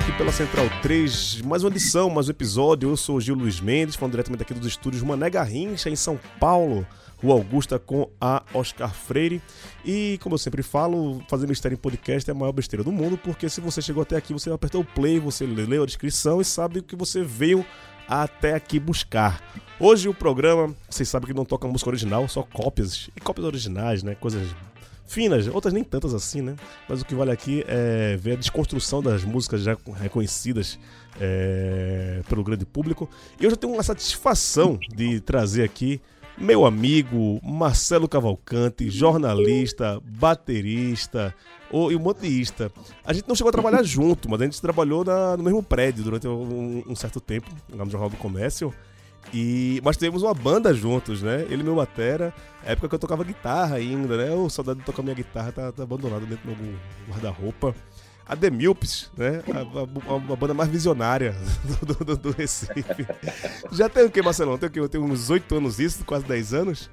Aqui pela Central 3, mais uma edição, mais um episódio. Eu sou o Gil Luiz Mendes, falando diretamente aqui dos estúdios Mané Garrincha, em São Paulo, Rua Augusta, com a Oscar Freire. E, como eu sempre falo, fazer mistério em podcast é a maior besteira do mundo, porque se você chegou até aqui, você apertou o play, você leu a descrição e sabe o que você veio até aqui buscar. Hoje o programa, vocês sabem que não toca música original, só cópias, e cópias originais, né? Coisas finas, outras nem tantas assim, né? Mas o que vale aqui é ver a desconstrução das músicas já reconhecidas é, pelo grande público. E eu tenho uma satisfação de trazer aqui meu amigo Marcelo Cavalcante, jornalista, baterista e um monteísta. A gente não chegou a trabalhar junto, mas a gente trabalhou na, no mesmo prédio durante um, um certo tempo, lá no Jornal do Comércio. E, mas tivemos uma banda juntos, né? Ele meu batera. Época que eu tocava guitarra ainda, né? O saudade de tocar minha guitarra tá, tá abandonado dentro do meu guarda-roupa. A The Milps, né? A, a, a, banda mais visionária do, do, do, Recife. Já tem o que, Marcelão? Tem o que? Eu tenho uns 8 anos isso, quase 10 anos.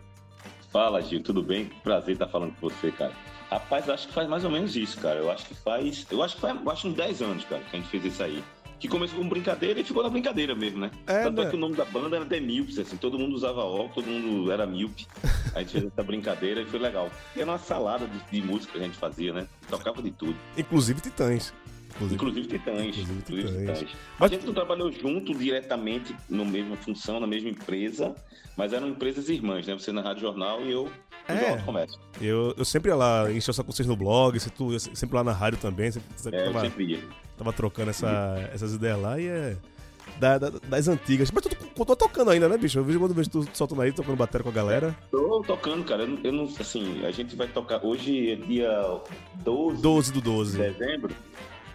Fala, Gil, tudo bem? Prazer estar falando com você, cara. Rapaz, acho que faz mais ou menos isso, cara. Eu acho que faz. Eu acho que faz acho uns 10 anos, cara, que a gente fez isso aí que começou com brincadeira e ficou na brincadeira mesmo, né? É, Tanto é né? é que o nome da banda era The Milps, assim, todo mundo usava óculos, todo mundo era Milp. A gente fez essa brincadeira e foi legal. E era uma salada de, de, música que a gente fazia, né? Tocava de tudo. Inclusive Titãs. Inclusive, inclusive Titãs. Inclusive, titãs. titãs. Mas... A gente não trabalhou junto diretamente na mesma função, na mesma empresa, mas eram empresas irmãs, né? Você na Rádio Jornal e eu é, eu, eu sempre ia lá, encher o com vocês no blog, tu, sempre lá na rádio também. Sempre, sempre, é, tava, sempre ia. Tava trocando essa, essas ideias lá e é. Da, da, das antigas. Mas tu, tu, tô tocando ainda, né, bicho? Eu vejo quando vejo tu soltando aí, tocando bateria com a galera. Tô tocando, cara. Eu, eu, não, assim, a gente vai tocar. Hoje é dia 12, 12 do 12 de dezembro.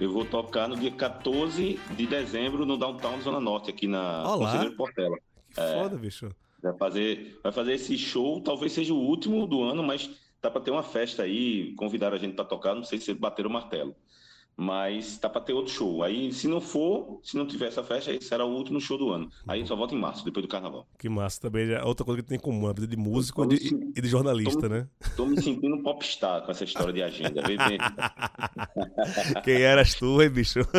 Eu vou tocar no dia 14 de dezembro no Downtown Zona Norte, aqui na Olá. Conselheiro Portela. Que é, foda, bicho. Vai fazer, vai fazer esse show, talvez seja o último do ano, mas tá para ter uma festa aí, convidaram a gente para tocar, não sei se bateram o martelo. Mas tá para ter outro show. Aí, se não for, se não tiver essa festa, aí será o último show do ano. Aí só volta em março, depois do carnaval. Que massa também. É outra coisa que tem em comum, a vida de músico e de, e de, jornalista, tô, né? Tô me sentindo um popstar com essa história de agenda. Quem eras tu, hein, bicho?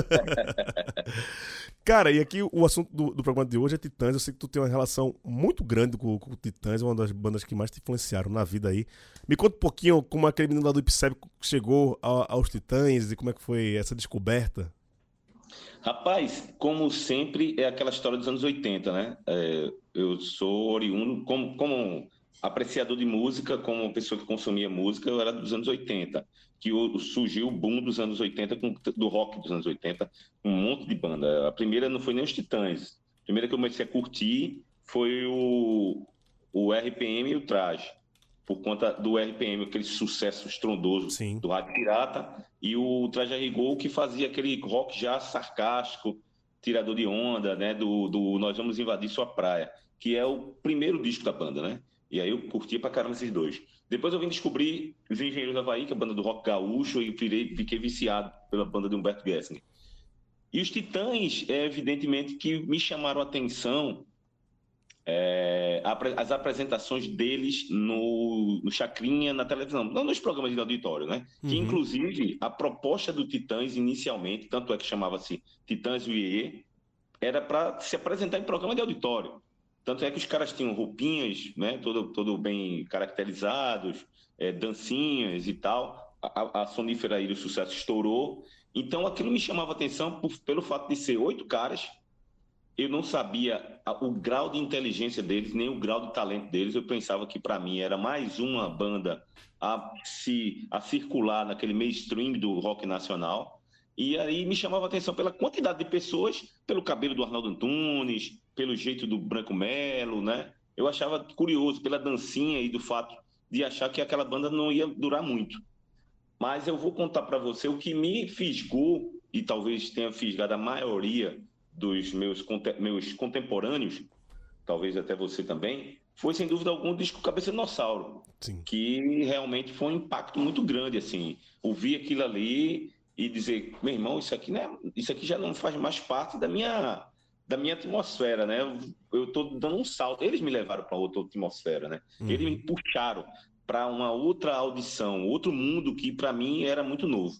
Cara, e aqui o assunto do, do, programa de hoje é Titãs. Eu sei que tu tem uma relação muito grande com, com o Titãs, uma das bandas que mais te influenciaram na vida aí. Me conta um pouquinho como aquele menino lá do Ipseb chegou a, aos Titãs e como é que foi essa descoberta. Rapaz, como sempre, é aquela história dos anos 80, né? É, eu sou oriundo, como, como apreciador de música, como pessoa que consumia música, eu era dos anos 80 que surgiu o boom dos anos 80, do rock dos anos 80, um monte de banda. A primeira não foi nem os Titãs. A primeira que eu comecei a curtir foi o, o RPM e o Traje, por conta do RPM, aquele sucesso estrondoso Sim. do Rádio Pirata, e o Traje a Rigor, que fazia aquele rock já sarcástico, tirador de onda, né, do, do Nós Vamos Invadir Sua Praia, que é o primeiro disco da banda, né? E aí eu curti pra caramba esses dois. Depois eu vim descobrir os Engenheiros da Havaí, que é a banda do rock gaúcho, e virei, fiquei viciado pela banda de Humberto Gessinger. E os Titãs, é, evidentemente, que me chamaram a atenção é, as apresentações deles no, no Chacrinha, na televisão, não nos programas de auditório, né? Uhum. Que, inclusive, a proposta do Titãs, inicialmente, tanto é que chamava-se Titãs Uie, era para se apresentar em programa de auditório. Tanto é que os caras tinham roupinhas, né, todo, todo bem caracterizados, é, dancinhas e tal. A, a sonífera aí do sucesso estourou. Então aquilo me chamava atenção por, pelo fato de ser oito caras. Eu não sabia o grau de inteligência deles, nem o grau de talento deles. Eu pensava que para mim era mais uma banda a, se, a circular naquele mainstream do rock nacional. E aí me chamava atenção pela quantidade de pessoas, pelo cabelo do Arnaldo Antunes, pelo jeito do Branco Melo, né? Eu achava curioso pela dancinha e do fato de achar que aquela banda não ia durar muito. Mas eu vou contar para você o que me fisgou e talvez tenha fisgado a maioria dos meus, meus contemporâneos, talvez até você também, foi sem dúvida algum o disco Cabeça Dinossauro, Sim. que realmente foi um impacto muito grande assim. Ouvir aquilo ali e dizer, meu irmão, isso aqui, né, isso aqui já não faz mais parte da minha da minha atmosfera, né? Eu estou dando um salto. Eles me levaram para outra atmosfera, né? Uhum. Eles me puxaram para uma outra audição, outro mundo que para mim era muito novo.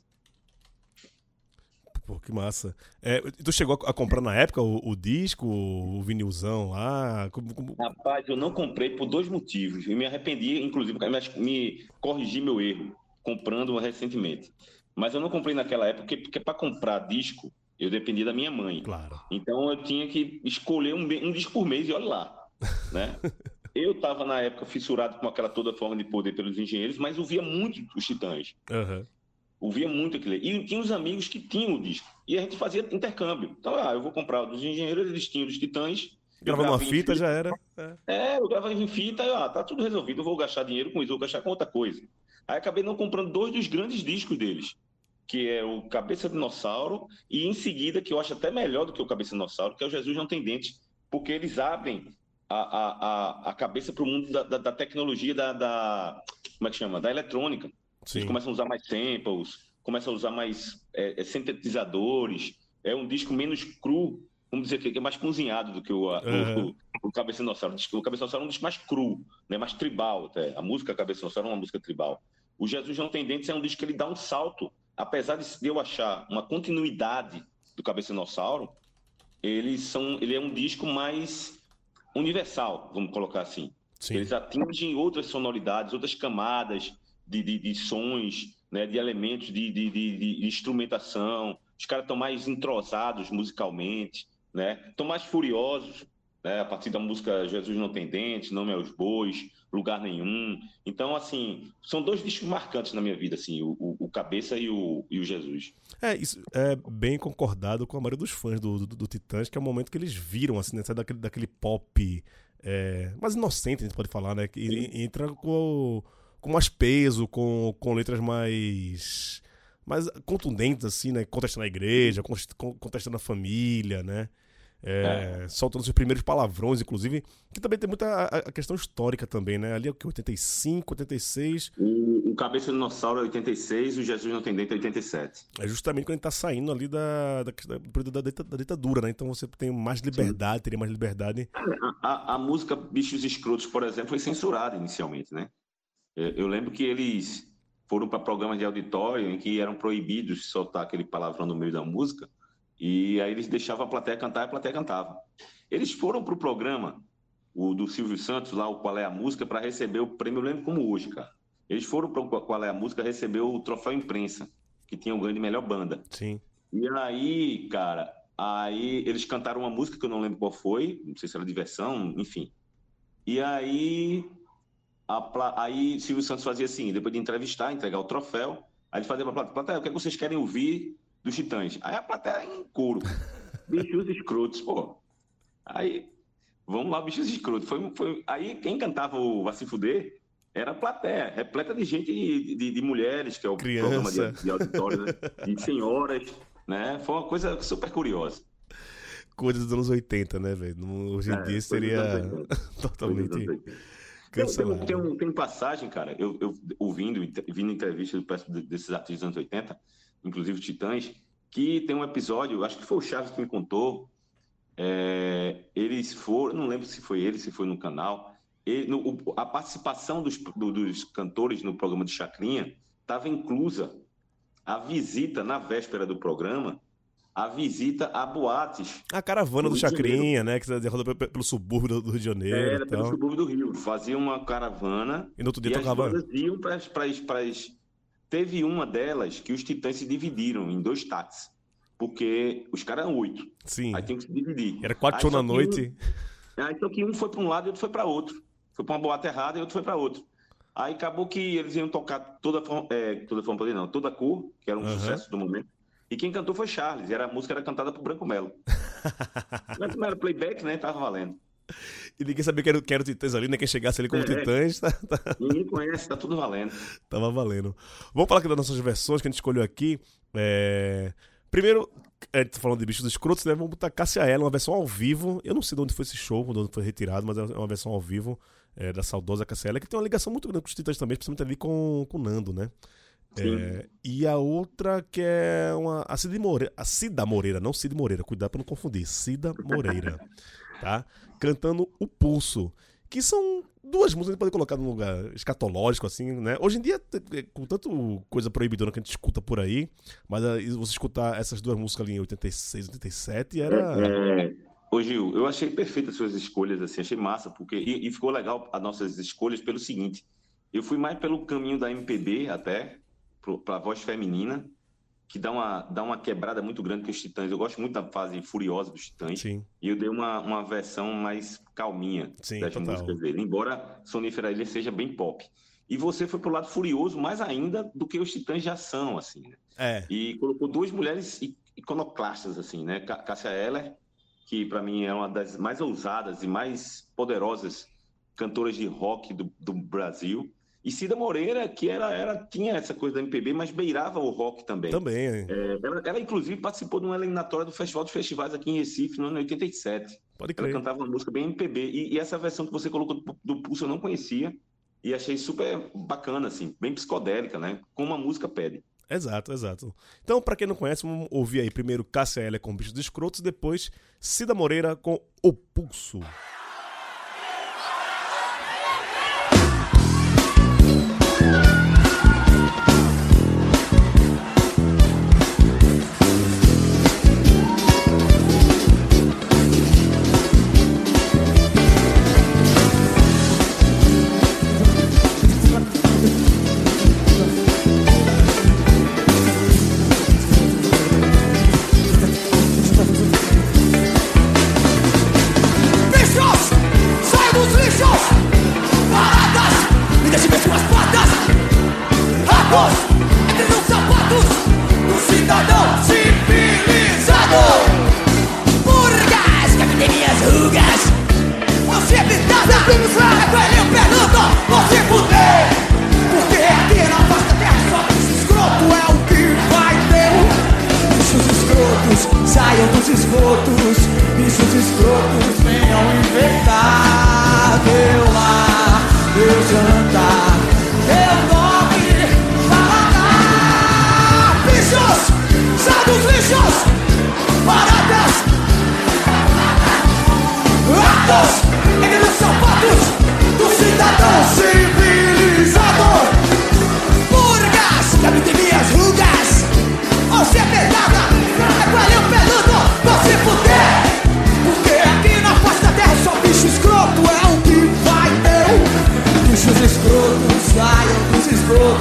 Pô, que massa. É, tu chegou a comprar na época o, o disco, o vinilzão lá? Como, como... Rapaz, eu não comprei por dois motivos. Eu me arrependi, inclusive, me, me corrigi meu erro, comprando recentemente. Mas eu não comprei naquela época, porque, porque para comprar disco, eu dependia da minha mãe. Claro. Então eu tinha que escolher um, um disco por mês e olha lá. Né? eu estava, na época, fissurado com aquela toda forma de poder pelos engenheiros, mas ouvia muito os Titãs. Uhum. Ouvia muito aquilo. E tinha os amigos que tinham o disco. E a gente fazia intercâmbio. Então, ah, eu vou comprar dos engenheiros, eles tinham dos titãs. Gravava uma fita, fita, já era. É. é, eu gravava em fita, ah, tá tudo resolvido, eu vou gastar dinheiro com isso, vou gastar com outra coisa. Aí acabei não comprando dois dos grandes discos deles, que é o Cabeça Dinossauro, e em seguida, que eu acho até melhor do que o Cabeça Dinossauro, que é o Jesus Não Tem Dente, porque eles abrem a, a, a, a cabeça para o mundo da, da, da tecnologia, da, da, Como é que chama? Da eletrônica. Sim. Eles começam a usar mais samples, começam a usar mais é, é, sintetizadores. É um disco menos cru, vamos dizer que é mais cozinhado do que o, uhum. o, o Cabeça Dinossauro. O Cabeça Dinossauro é um disco mais cru, né? mais tribal até. A música Cabeça Dinossauro é uma música tribal. O Jesus Não Tem Dentes é um disco que ele dá um salto. Apesar de eu achar uma continuidade do Cabeça Dinossauro, eles são, ele é um disco mais universal, vamos colocar assim. Sim. Eles atingem outras sonoridades, outras camadas de, de, de sons, né, de elementos de, de, de instrumentação. Os caras estão mais entrosados musicalmente, né? Estão mais furiosos, né? A partir da música Jesus Não Tem Dente, Nome aos Bois, Lugar Nenhum. Então, assim, são dois discos marcantes na minha vida, assim, o, o, o Cabeça e o, e o Jesus. É, isso é bem concordado com a maioria dos fãs do, do, do Titãs, que é o momento que eles viram, assim, né? daquele, daquele pop é, mais inocente, a gente pode falar, né? Que entra com com mais peso, com, com letras mais mais contundentes, assim, né? Contestando a igreja, contestando a família, né? É, é. Soltando seus primeiros palavrões, inclusive, que também tem muita a, questão histórica também, né? Ali é o que? 85, 86. O, o Cabeça do Dinossauro é 86 e o Jesus Não Tem Dente é 87. É justamente quando a gente tá saindo ali da, da, da, da, ditadura, né? Então você tem mais liberdade, Sim. teria mais liberdade. A, a, a música Bichos Escrotos, por exemplo, foi censurada inicialmente, né? É, eu lembro que eles foram para programas de auditório em que eram proibidos soltar aquele palavrão no meio da música, e aí eles deixavam a plateia cantar e a plateia cantava. Eles foram para o programa, o do Silvio Santos, lá, o Qual é a Música, para receber o prêmio, eu lembro como hoje, cara. Eles foram para o Qual é a Música receber o troféu imprensa, que tinha o ganho de melhor banda. Sim. E aí, cara, aí eles cantaram uma música que eu não lembro qual foi, não sei se era diversão, enfim. E aí a, aí Silvio Santos fazia assim, depois de entrevistar, entregar o troféu, aí ele fazia para a plateia, o que, é que vocês querem ouvir dos Titãs? Aí a plateia em couro, bichos escrotos, pô. Aí, vamos lá, bichos escrotos. Foi, foi... Aí quem cantava o Vai Se Fuder era a plateia, repleta de gente, de, de, de mulheres, que é o Criança. programa de, de auditório, né? de senhoras, né? Foi uma coisa super curiosa. Coisa dos anos 80, né, velho? Hoje em é, dia seria totalmente Cancelado. Tem, tem, tem passagem, cara, eu, eu ouvindo, vindo entrevistas desses artistas dos anos 80, inclusive Titãs, que tem um episódio, acho que foi o Chaves que me contou, é, eles foram, não lembro se foi ele, se foi no canal, ele, no, a participação dos, do, dos cantores no programa de Chacrinha estava inclusa a visita na véspera do programa a visita a boates. A caravana do Chacrinha, né? Que você roda pelo subúrbio do Rio de Janeiro. Era, pelo subúrbio do Rio. Fazia uma caravana. E no outro dia e. As iam para as. Teve uma delas que os titãs se dividiram em dois táxis. Porque os caras eram oito. Sim. Aí tinham que se dividir. Era quatro shows na noite. Um... Aí só que um foi para um lado e outro foi para outro. Foi para uma boate errada e outro foi para outro. Aí acabou que eles iam tocar toda, é, toda forma, não, toda cor, que era um uhum. sucesso do momento. E quem cantou foi Charles, e era, a música era cantada por Branco Melo. Não era playback, né? Tava valendo. E ninguém sabia que era, que era o Titãs ali, né? Quem chegasse ali como é, Titãs. Tá, tá... Ninguém conhece, tá tudo valendo. Tava valendo. Vamos falar aqui das nossas versões que a gente escolheu aqui. É... Primeiro, a gente tá falando de bichos escrotos, né? Vamos botar Cassia Ela, uma versão ao vivo. Eu não sei de onde foi esse show, de onde foi retirado, mas é uma versão ao vivo é, da saudosa Cassia Ela, que tem uma ligação muito grande com os Titãs também, principalmente ali com, com o Nando, né? É, e a outra que é uma, a Cida Moreira, a Cida Moreira, não Cid Moreira, cuidado para não confundir, Cida Moreira, tá? Cantando O Pulso, que são duas músicas que pode colocar num lugar escatológico, assim, né? Hoje em dia, com tanto coisa proibidona que a gente escuta por aí, mas você escutar essas duas músicas ali em 86, 87 era. É, é... Ô Gil, eu achei perfeitas as suas escolhas, assim, achei massa, porque. E, e ficou legal as nossas escolhas pelo seguinte: eu fui mais pelo caminho da MPB até, para a voz feminina, que dá uma, dá uma quebrada muito grande com os Titãs. Eu gosto muito da fase furiosa dos Titãs. Sim. E eu dei uma, uma versão mais calminha Sim, das total. músicas dele, embora Sonífera Ilha seja bem pop. E você foi pro lado furioso mais ainda do que os Titãs já são, assim, né? É. E colocou duas mulheres iconoclastas, assim, né? Cássia Eller, que para mim é uma das mais ousadas e mais poderosas cantoras de rock do, do Brasil, e Cida Moreira, que era, era, tinha essa coisa da MPB, mas beirava o rock também. Também, é. ela, ela, inclusive, participou de uma eliminatória do Festival dos Festivais aqui em Recife, no ano 87. Pode crer. Ela cantava uma música bem MPB. E, e essa versão que você colocou do, do, Pulso eu não conhecia. E achei super bacana, assim, bem psicodélica, né? Como a música pede. Exato, exato. Então, para quem não conhece, vamos ouvir aí primeiro Cássia L com Bichos Escrotos, depois Cida Moreira com O Pulso.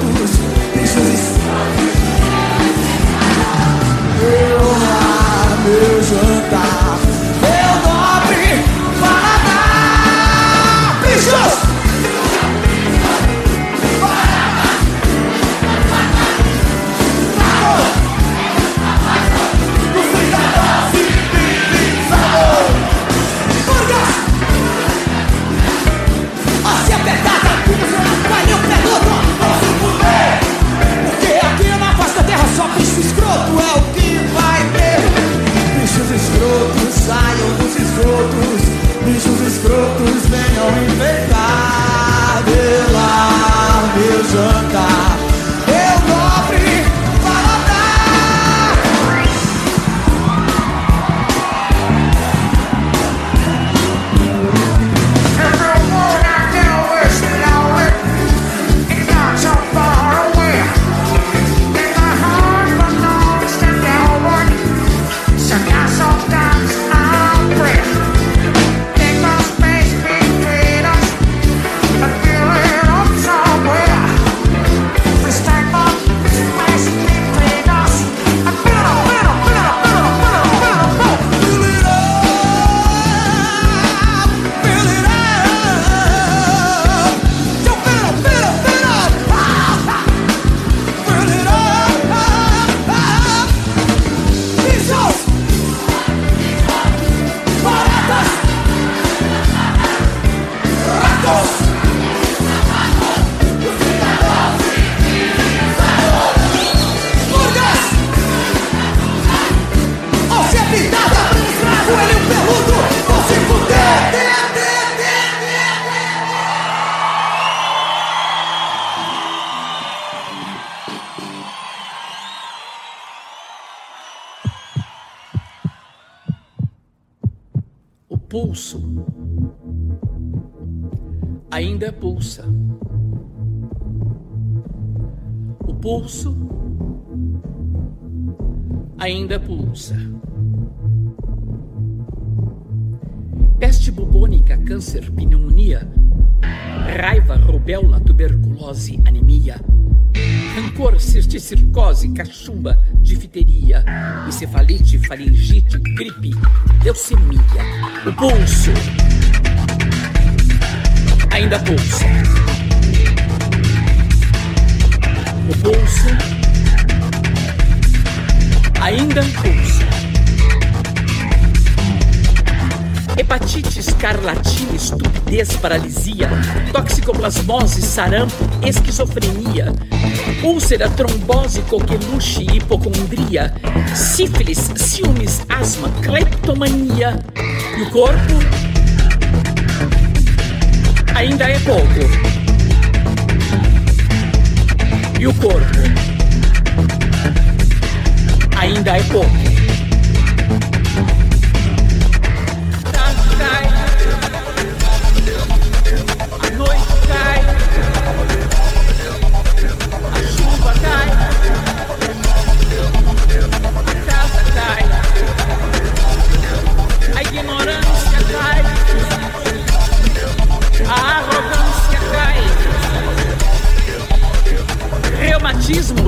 fatos pulso. Ainda é pulsa. O pulso ainda é pulsa. Peste bubônica, câncer, pneumonia, raiva, rubéola, tuberculose, anemia rancor, cisticircose, cachumba, difteria, encefalite, faringite, gripe, leucemia. O pulso ainda pulsa. O pulso ainda pulsa. Hepatite, escarlatina, estupidez, paralisia, toxicoplasmose, sarampo, esquizofrenia, úlcera, trombose, coqueluche, hipocondria, sífilis, ciúmes, asma, cleptomania. E o corpo ainda é pouco. E o corpo ainda é pouco.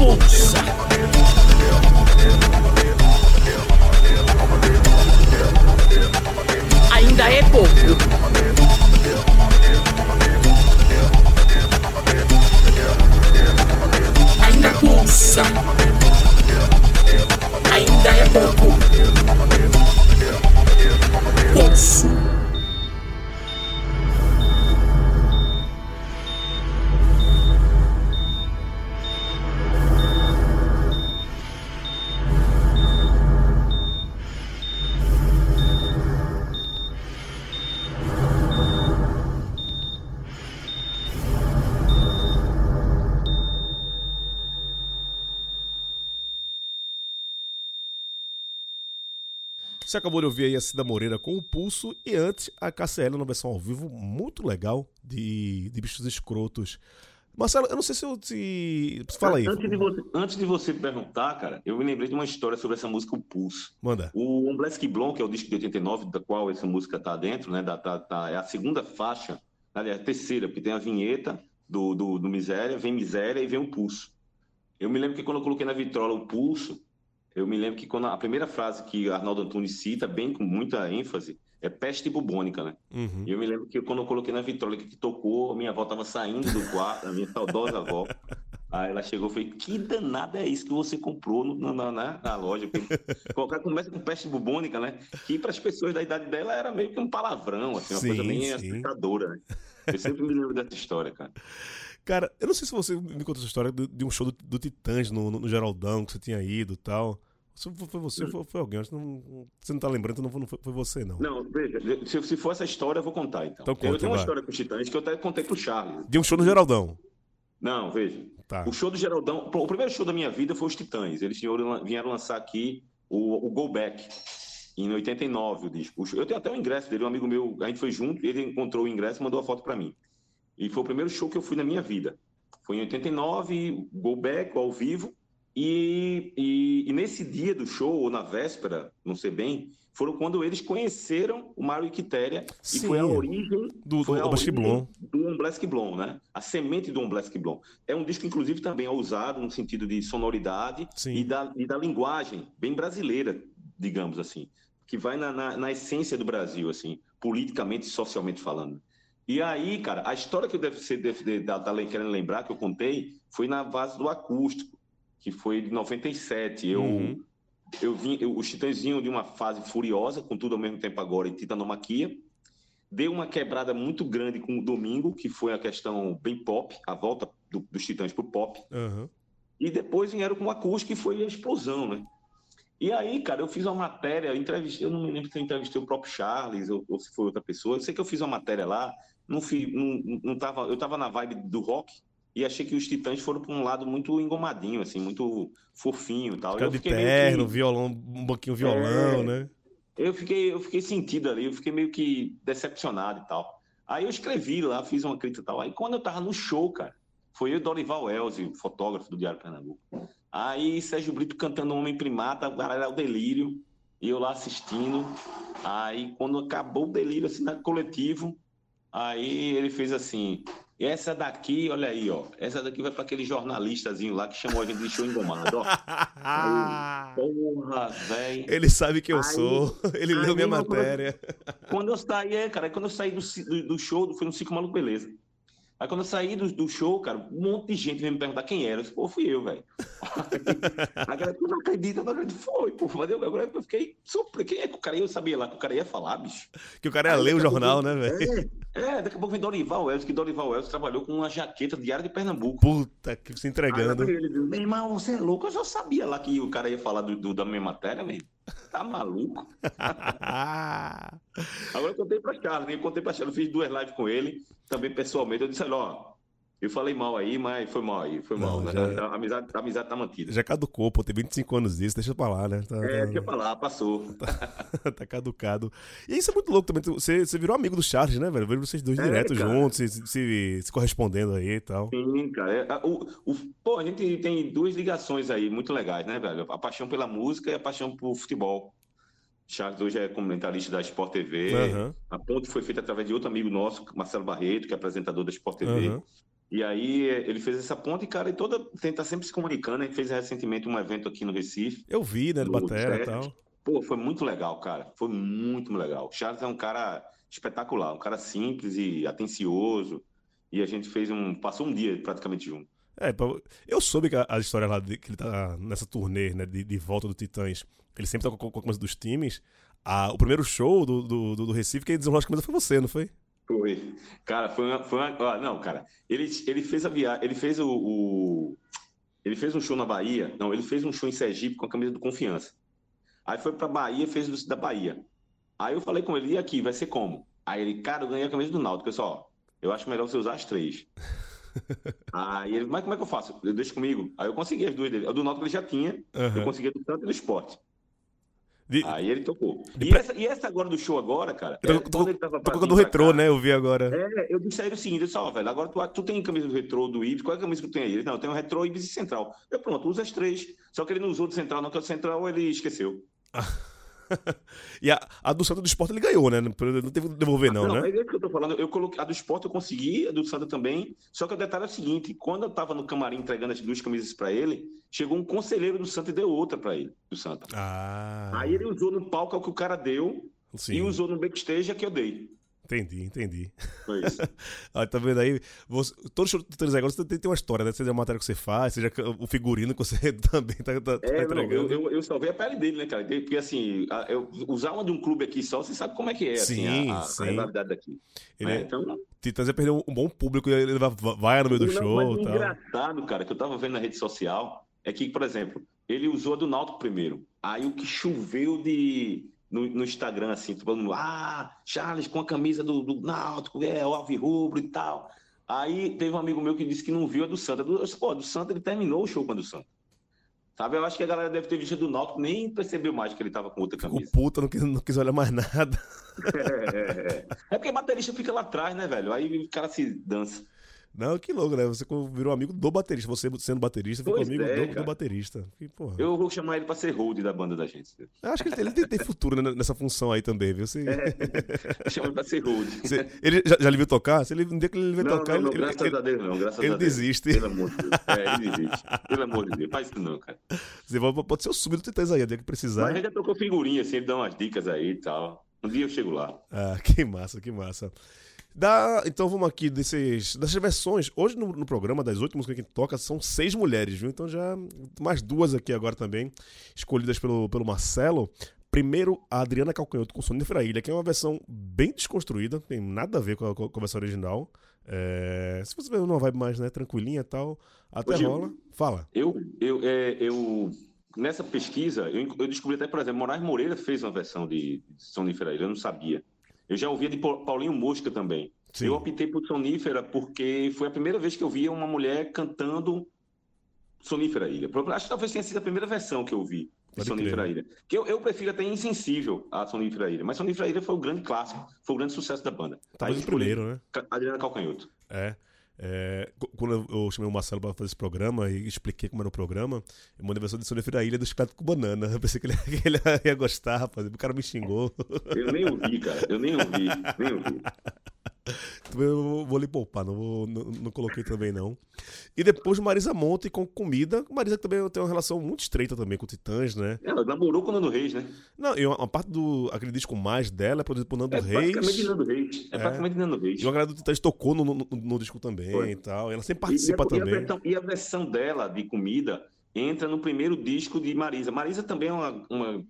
Ainda acabou de ouvir aí a Cida Moreira com o Pulso e antes a KCL na versão ao vivo muito legal de, de bichos escrotos. Marcelo, eu não sei se eu te. Fala aí. Antes de, você, antes de você perguntar, cara, eu me lembrei de uma história sobre essa música, o Pulso. Manda. O Omblesk Blond, que é o disco de 89, da qual essa música tá dentro, né? Da, tá, tá, é a segunda faixa, aliás, a terceira, porque tem a vinheta do, do, do Miséria, vem Miséria e vem o Pulso. Eu me lembro que quando eu coloquei na vitrola o Pulso, eu me lembro que quando a primeira frase que Arnaldo Antunes cita, bem com muita ênfase, é peste bubônica, né? Uhum. E eu me lembro que quando eu coloquei na vitrola que tocou, minha avó estava saindo do quarto, a minha saudosa avó. Aí ela chegou e falou: Que danada é isso que você comprou no, na, na, na, loja? Qualquer começa com peste bubônica, né? Que para as pessoas da idade dela era meio que um palavrão, assim, uma sim, coisa bem assustadora. Né? Eu sempre me lembro dessa história, cara. Cara, eu não sei se você me contou essa história de um show do, do Titãs no, no, Geraldão, que você tinha ido e tal. Se foi você, foi, foi alguém. Não, você não tá lembrando, não foi, não foi você, não. Não, veja, se, se for essa história, eu vou contar, então. então conta, eu tenho uma história com os Titãs que eu até contei pro Charles. De um show no Geraldão. Não, veja. Tá. O show do Geraldão. O primeiro show da minha vida foi os Titãs. Eles vieram lançar aqui o, o Go Back. Em 89, o disco. Eu tenho até o ingresso dele, um amigo meu, a gente foi junto, ele encontrou o ingresso e mandou a foto para mim. E foi o primeiro show que eu fui na minha vida. Foi em 89, Go Back, ao vivo. E, e, e, nesse dia do show, ou na véspera, não sei bem, foram quando eles conheceram o Mário Quitéria e foi a origem do, do, a origem Blond. do Omblesk Blond, né? A semente do Omblesk Blond. É um disco, inclusive, também ousado no sentido de sonoridade e da, e da linguagem bem brasileira, digamos assim, que vai na, na, na essência do Brasil, assim, politicamente e socialmente falando. E aí, cara, a história que eu deve ser da, da, querendo lembrar, que eu contei, foi na base do acústico, que foi de 97. Eu, uhum. eu vim, eu, os Titãs vinham de uma fase furiosa, com tudo ao mesmo tempo agora, em Titanomaquia. deu uma quebrada muito grande com o Domingo, que foi a questão bem pop, a volta do- dos Titãs pro pop. Aham. E depois vieram com o acústico e foi a explosão, né? E aí, cara, eu fiz uma matéria, eu entrevistei, eu não me lembro se eu entrevistei o próprio Charles ou, ou se foi outra pessoa. Eu sei que eu fiz uma matéria lá, não, fi, não, não tava, eu tava na vibe do rock e achei que os Titãs foram para um lado muito engomadinho, assim, muito fofinho e tal. De terno, que- violão, um banquinho violão, É. né? eu fiquei, eu fiquei sentido ali, eu fiquei meio que decepcionado e tal. Aí eu escrevi lá, fiz uma crítica e tal. Aí quando eu tava no show, cara, foi eu e Dorival Elze, fotógrafo do Diário Pernambuco. Aí Sérgio Brito cantando Homem Primata, o cara era o delírio, e eu lá assistindo. Aí quando acabou o delírio, assim, na coletivo, aí ele fez assim. Essa daqui, olha aí, ó. Essa daqui vai para aquele jornalistazinho lá que chamou a gente de show engomado, ó. Porra, velho. Ele sabe quem eu Aí- sou, ele aí, leu minha matéria. Quando eu saí, é, cara, quando eu saí do, do, do show, foi no Cinco Maluco Beleza. Aí quando eu saí do, do show, cara, um monte de gente veio me perguntar quem era. Eu disse, pô, fui eu, velho. a galera, tu não acredita, não acredita. Foi, pô. Mas eu, agora eu fiquei surpreso. Quem é que o cara ia? Eu sabia lá que o cara ia falar, bicho. Que o cara ia ler o jornal, né, velho? É, é, daqui a pouco vem Dorival Elvis, que Dorival Elvis trabalhou com uma jaqueta diária de Pernambuco. Puta, que se Aí entregando. ele disse, meu irmão, você é louco? Eu já sabia lá que o cara ia falar do, do- da minha matéria, mesmo. Tá maluco? Agora eu contei pra Charles, né? eu contei pra Charles, eu fiz duas lives com ele, também pessoalmente. Eu disse, olha, ó, eu falei mal aí, mas foi mal aí, foi mal. Não, né? já- A, amizade, a amizade tá mantida. Já caducou, pô, tem 25 anos disso, deixa pra lá, né? Tá, É, tá- deixa pra lá, passou. tá caducado. E isso é muito louco também. Você, você virou amigo do Charles, né, velho? Eu vejo vocês dois É, direto cara. juntos, se, se, se correspondendo aí e tal. Sim, cara. É, o, o- pô, a gente tem duas ligações aí muito legais, né, velho? A paixão pela música e a paixão por futebol. Charles hoje é comentarista da Sport TV. Aham, A ponte foi feita através de outro amigo nosso, Marcelo Barreto, que é apresentador da Sport TV. aham. E aí ele fez essa ponte, cara, e toda tenta sempre se comunicando. A gente fez recentemente um evento aqui no Recife. Eu vi, né, do Batera e tal. Pô, foi muito legal, cara. Foi muito legal. O Charles é um cara espetacular, um cara simples e atencioso. E a gente fez um. Passou um dia praticamente junto. É, eu soube que a, a história lá de, que ele tá nessa turnê, né, de, de volta do Titãs, ele sempre tá com, com a camisa dos times. Ah, o primeiro show do, do, do, do Recife, quem desenrolou as camisas foi você, não foi? Foi. Cara, foi uma. Foi uma ó, não, cara. Ele, ele fez a viagem. Ele fez o, o- Ele fez um show na Bahia. Não, ele fez um show em Sergipe com a camisa do Confiança. Aí foi pra Bahia, fez o da Bahia. Aí eu falei com ele, e aqui, vai ser como? Aí ele, cara, eu ganhei a camisa do Náutico. Pessoal, eu acho melhor você usar as três. Aí ele, mas como é que eu faço? Eu deixo comigo. Aí eu consegui as duas dele. A do Náutico ele já tinha, eu Aham. consegui a do Santos e do Esporte. De- Aí ele tocou. E, pre- essa, e essa agora do show agora, cara? Tô- é, tô- Tô pra colocando o vir pra retrô, cá, né? Eu vi agora. é, eu disse a ele o seguinte, eu disse, ó, velho, agora tu, tu tem camisa do retrô do Ibis, qual é a camisa que tu tem aí? Ele, não, eu tenho retrô, Ibis e Central. Eu, pronto, usa as três. Só que ele não usou do Central, não, que o Central ele esqueceu. E a, a do Santo do Esporte ele ganhou, né? Não teve que devolver, não, não, né? é isso que eu tô falando. Eu coloquei, a do esporte eu consegui, a do Santa também. Só que o detalhe é o seguinte: quando eu tava no camarim entregando as duas camisas pra ele, chegou um conselheiro do Santa e deu outra pra ele, do Santa. Ah. Aí ele usou no palco é o que o cara deu Sim, e usou no backstage a que eu dei. Entendi, entendi. Foi isso. Ah, tá vendo aí? Você, todo show do Titãs agora você tem, tem uma história, né? Seja a matéria que você faz, seja o figurino que você também tá, tá, tá É, não, eu, entregando. eu, eu salvei a pele dele, né, cara? Porque assim, a- eu, usar uma de um clube aqui só, você sabe como é que é, Sim, assim, a, sim. a rivalidade daqui. Ele né? é- Então, Titãs ia perder um, um bom público e ele vai, vai no meio do Não, show mas o engraçado, cara, que eu tava vendo na rede social é que, por exemplo, ele usou a do Náutico primeiro. Aí o que choveu de no, no Instagram, assim, todo mundo, ah, Charles com a camisa do, do Náutico, é, o Alvirrubro e tal. Aí teve um amigo meu que disse que não viu a do Santa. Do, eu disse, pô, a do Santa ele terminou o show com a do Santa. Sabe, eu acho que a galera deve ter visto a do Náutico, nem percebeu mais que ele tava com outra Ficou camisa. puta, não quis, não quis olhar mais nada. É, é, é. É porque baterista fica lá atrás, né, velho? Aí o cara se dança. Não, que louco, né? Você virou amigo do baterista. Você sendo baterista, ficou Pois amigo é, do, do baterista. Que. Eu vou chamar ele pra ser hold da banda da gente. Eu acho que ele, ele tem, tem futuro né, nessa função aí também, viu? Você, Chama ele pra ser hold. você- ele já, já lhe viu tocar? Se ele, um dia que ele Não, tocar, não, não, ele, graças ele, a Deus não, graças ele a Deus. desiste. Pelo amor de Deus. É, ele desiste. Pelo amor de Deus. Faz isso não, cara. você pode ser o sub do aí, o dia que Mas precisar. a gente já trocou figurinha, assim, ele dá umas dicas aí e tal. Um dia eu chego lá. Ah, que massa, que massa. Dá, então vamos aqui desses, dessas versões. Hoje no, no programa, das oito músicas que a gente toca, são seis mulheres, viu? Então já mais duas aqui agora também, escolhidas pelo, pelo Marcelo, Primeiro, a Adriana Calcanhoto com Sonífera Ilha, que é uma versão bem desconstruída, tem nada a ver com a, com a versão original. É, se você ver uma vibe mais né, tranquilinha e tal, até Gil. rola. Fala. Eu, eu, é, eu nessa pesquisa, eu, eu descobri até, por exemplo, Moraes Moreira fez uma versão de, de Ilha, eu não sabia. Eu já ouvia de Pau- Paulinho Mosca também. Sim. Eu optei por Sonífera porque foi a primeira vez que eu via uma mulher cantando Sonífera Ilha. Acho que talvez tenha sido a primeira versão que eu vi de Pode Sonífera crer. Ilha. Que eu, eu prefiro até Insensível a Sonífera Ilha. Mas Sonífera Ilha foi o grande clássico, foi o grande sucesso da banda. Talvez o primeiro, né? Adriana Calcanhoto. É. É, qu- quando eu- chamei o Marcelo pra fazer esse programa e expliquei como era o programa, eu mandei a versão de Sonífera Ilha do Chiclete com Banana. Eu pensei que ele, que ele ia gostar, rapaz. O cara me xingou. Eu nem ouvi, cara. Eu nem ouvi, nem ouvi. Também eu vou- lhe poupar, não, vou, não, não coloquei também não. E depois Marisa Monte com comida. Marisa também tem uma relação muito estreita também com Titãs, né? Ela namorou com o Nando Reis, né? Não, e uma, uma parte do aquele disco mais dela é produzido por Nando É praticamente Reis. Nando Reis. É, É. praticamente Nando Reis. E uma galera do Titãs tocou no, no, no disco também Foi. e tal. Ela sempre E- participa e, a, e a também. versão, e a versão dela de comida entra no primeiro disco de Marisa. Marisa também é uma, uma,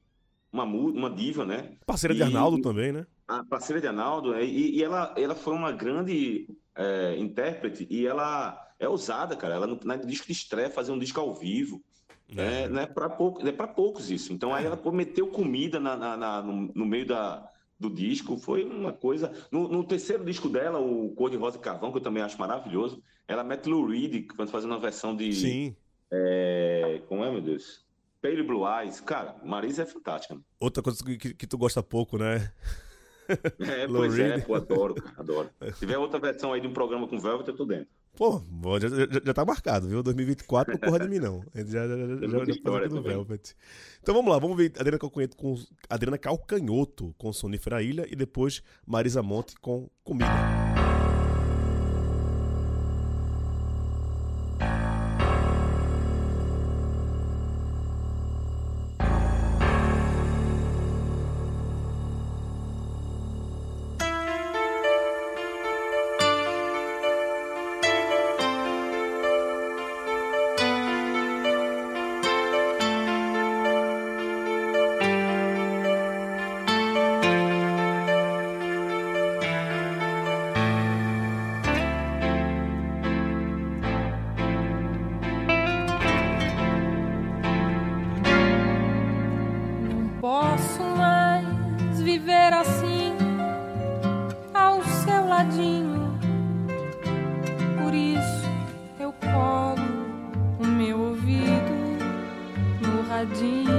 uma, uma diva, né? Parceira de e- Arnaldo também, né? A parceira de Arnaldo, né? e, e ela, ela foi uma grande é, intérprete e ela é ousada, cara. Ela no, no disco de estreia fazer um disco ao vivo. É, não é para pouco, é poucos isso. Então aí ela meteu comida na, na- na- no, no meio da, do disco, foi uma coisa. No, no terceiro disco dela, o Cor de Rosa e Carvão, que eu também acho maravilhoso, ela mete Lou Reed quando fazendo uma versão de. Sim. é, como é, meu Deus? Pale Blue Eyes. Cara, Marisa é fantástica. Outra coisa que, que, tu gosta pouco, né? É, pois é, pô, adoro, cara, adoro. Se tiver outra versão aí de um programa com Velvet, eu tô dentro. Pô, já, já, já tá marcado, viu? 2024 não corra de mim, não. A gente já, já, já, já, também. Velvet. Então vamos lá, vamos ver Adriana Calcanhoto com, Adriana Calcanhoto com Sonífera Ilha e depois Marisa Monte com Comida. No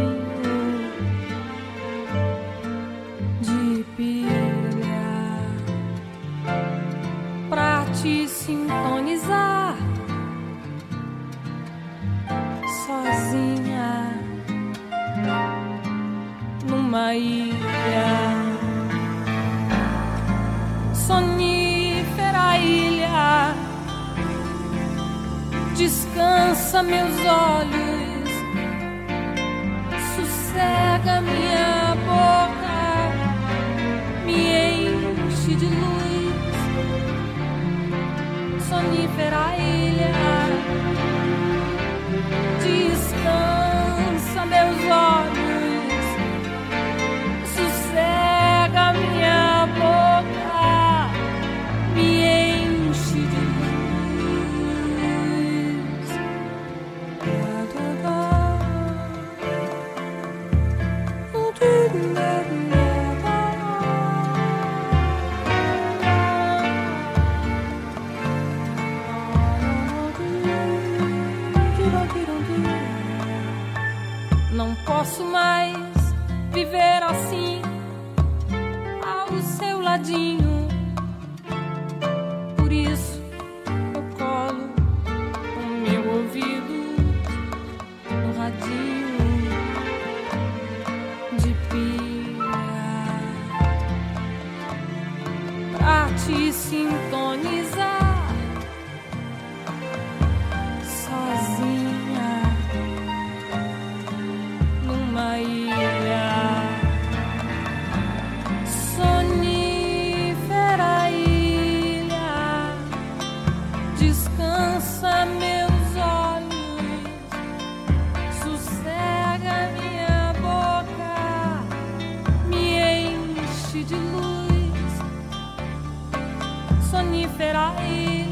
proliferaria.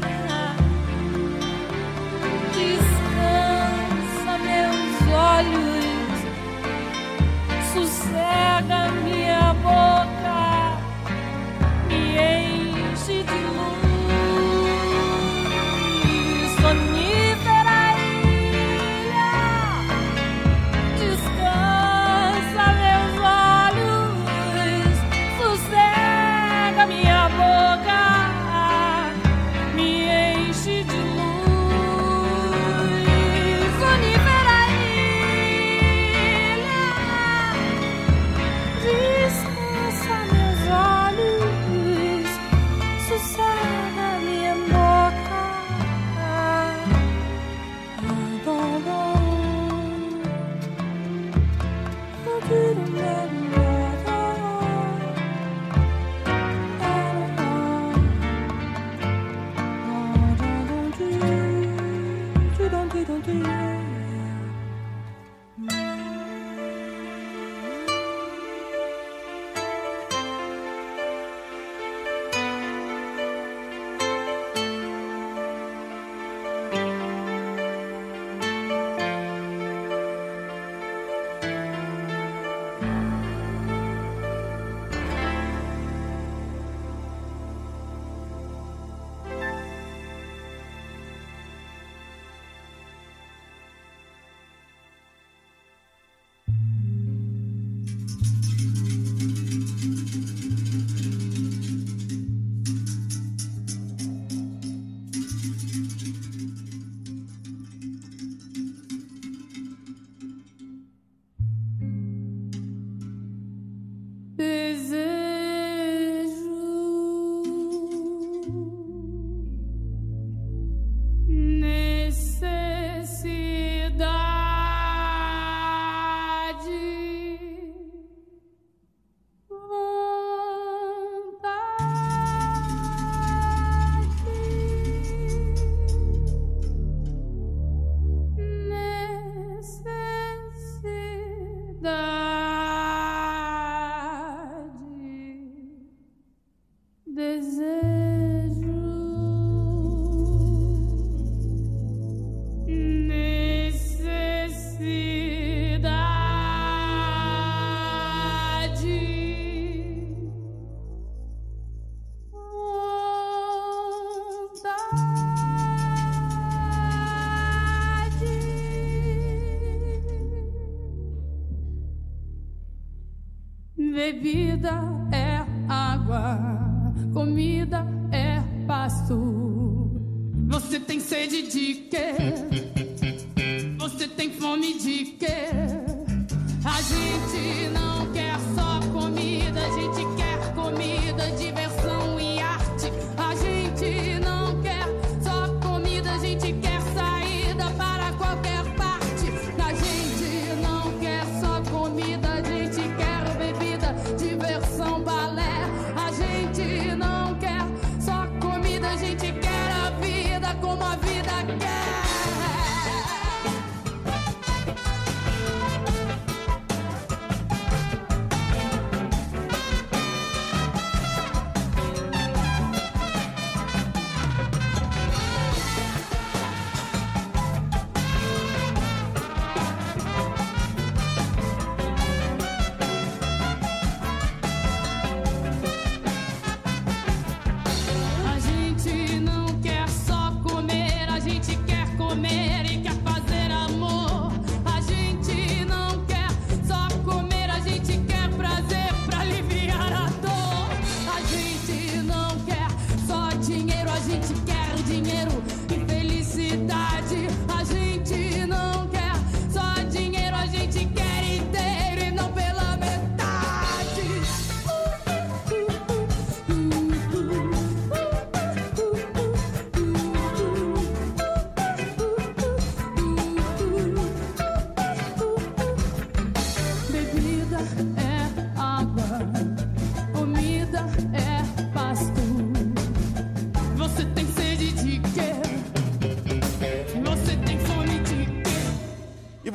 Descansa meus olhos.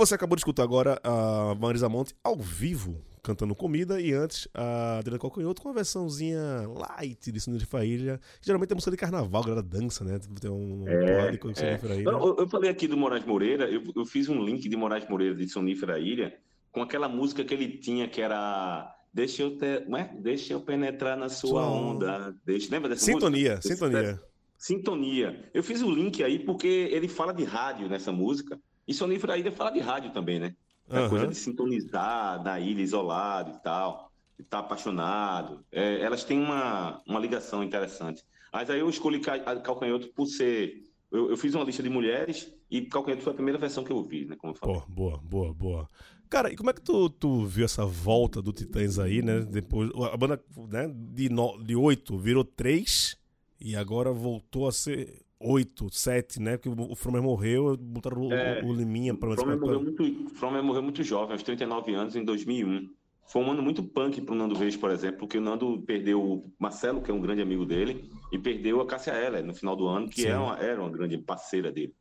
Você acabou de escutar agora a Marisa Monte ao vivo, cantando comida, e antes a Adriana Calcanhoto com uma versãozinha light de Sinistro de Faília. Geralmente é música de carnaval, a galera dança, né? Tem um porrada de É. Ilha. Eu, eu falei aqui do Moraes Moreira, eu, eu fiz um link de Moraes Moreira de Sonífera Ilha com aquela música que ele tinha que era Deixa eu, ter, não é? Deixa eu penetrar na sua Sua onda. Deixa, lembra dessa Sintonia, música? sintonia. Sintonia. Eu fiz o link aí porque ele fala de rádio nessa música. E Sonífera Ilha fala de rádio também, né? A Aham. coisa de sintonizar na ilha isolado e tal, de estar apaixonado. É, elas têm uma, uma ligação interessante. Mas aí eu escolhi Calcanhoto por ser. Eu, eu fiz uma lista de mulheres e Calcanhoto foi a primeira versão que eu vi, né? Como eu falei. Pô, boa, boa, boa. Cara, e como é que tu, tu viu essa volta do Titãs aí, né? Depois, a banda né, de, no, de 8 virou 3 e agora voltou a ser 8, 7, né? Porque o, o Fromer morreu, botaram o, É, o Liminha pra Fromer morreu, pra- muito, Fromer morreu muito jovem, aos 39 anos, em 2001. Foi um ano muito punk pro Nando Reis, por exemplo, porque o Nando perdeu o Marcelo, que é um grande amigo dele, e perdeu a Cássia Eller no final do ano, que Sim. é uma- era uma grande parceira dele.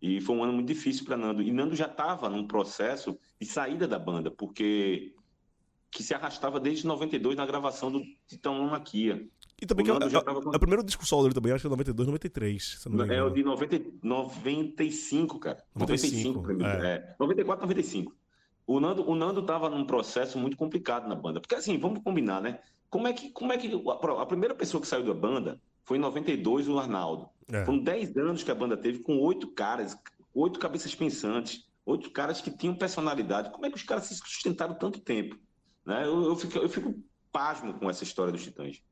E foi um ano muito difícil para Nando. E Nando já estava num processo de saída da banda, porque que se arrastava desde 92 na gravação do Titão Maquia. E também O que é, tava é o primeiro disco solo dele também, acho que é 92, 93, se não me É o de 90, 95, cara. 95, 95, primeiro. é. É. 94, 95. O Nando, o Nando tava num processo muito complicado na banda. Porque assim, vamos combinar, né? Como é que, como é que a, a primeira pessoa que saiu da banda foi em 92 o Arnaldo. É. Foram 10 anos que a banda teve com oito caras, oito cabeças pensantes, oito caras que tinham personalidade. Como é que os caras se sustentaram tanto tempo? Né? Eu, eu, fico, eu fico pasmo com essa história dos Titãs.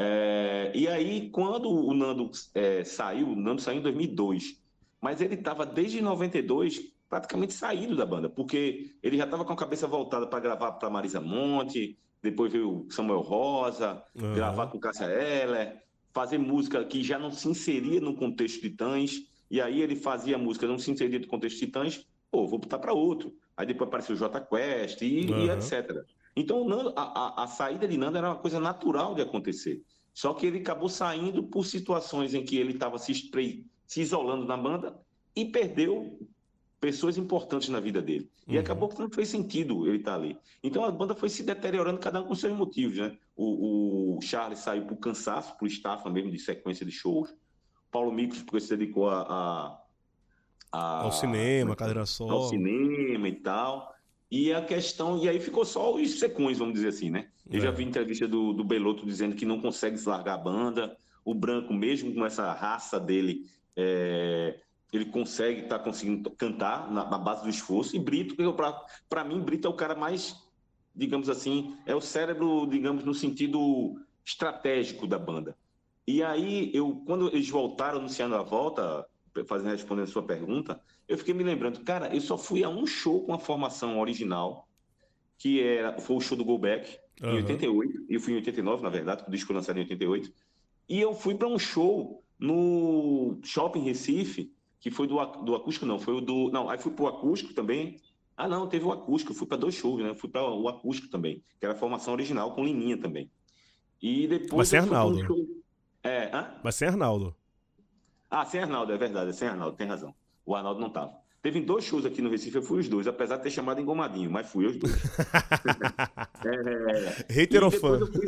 É, e aí, quando o Nando é, saiu, o Nando saiu em 2002, mas ele estava desde 92 praticamente saído da banda, porque ele já estava com a cabeça voltada para gravar para Marisa Monte, depois veio Samuel Rosa, Uhum. gravar com Cássia Eller, fazer música que já não se inseria no contexto Titãs, e aí ele fazia música, não se inseria no contexto Titãs, pô, vou botar para outro. Aí depois apareceu o J Quest e, e Uhum. etc. Então Nando- a, a- a saída de Nando era uma coisa natural de acontecer. Só que ele acabou saindo por situações em que ele estava se, se isolando na banda e perdeu pessoas importantes na vida dele. E Uhum. acabou que não fez sentido ele estar ali. Então a banda foi se deteriorando, cada um com seus motivos, né? O, o Charles saiu por cansaço, por estafa mesmo de sequência de shows. Paulo Micos, porque se dedicou a, a- a- Ao cinema, carreira ao solo. cinema e tal. E a questão, e aí ficou só os secões, vamos dizer assim, né? Eu É. já vi entrevista do, do Beloto dizendo que não consegue se largar a banda. O Branco, mesmo com essa raça dele, é, ele consegue, tá conseguindo cantar na, na base do esforço. E Brito, para mim, Brito é o cara mais, digamos assim, é o cérebro, digamos, no sentido estratégico da banda. E aí, eu, quando eles voltaram anunciando a volta, fazendo respondendo a sua pergunta, eu fiquei me lembrando, cara, eu só fui a um show com a formação original, que era, foi o show do Go Back, Aham. em 88, e eu fui em 89, na verdade, o disco lançado em 88, e eu fui para um show no Shopping Recife, que foi do, do acústico, não, foi o do. Não, aí fui pro acústico também. Ah, não, teve o acústico, fui para dois shows, né? Fui para o acústico também, que era a formação original com Lininha também. E depois. Mas sem fui pra um Arnaldo. show- É, hã? Mas sem Arnaldo. Ah, sem Arnaldo, é verdade, é sem Arnaldo, tem razão. O Arnaldo não tava. Teve dois shows aqui no Recife, eu fui os dois, apesar de ter chamado engomadinho, mas fui os dois. É, Hater e ou depois fã? eu fui-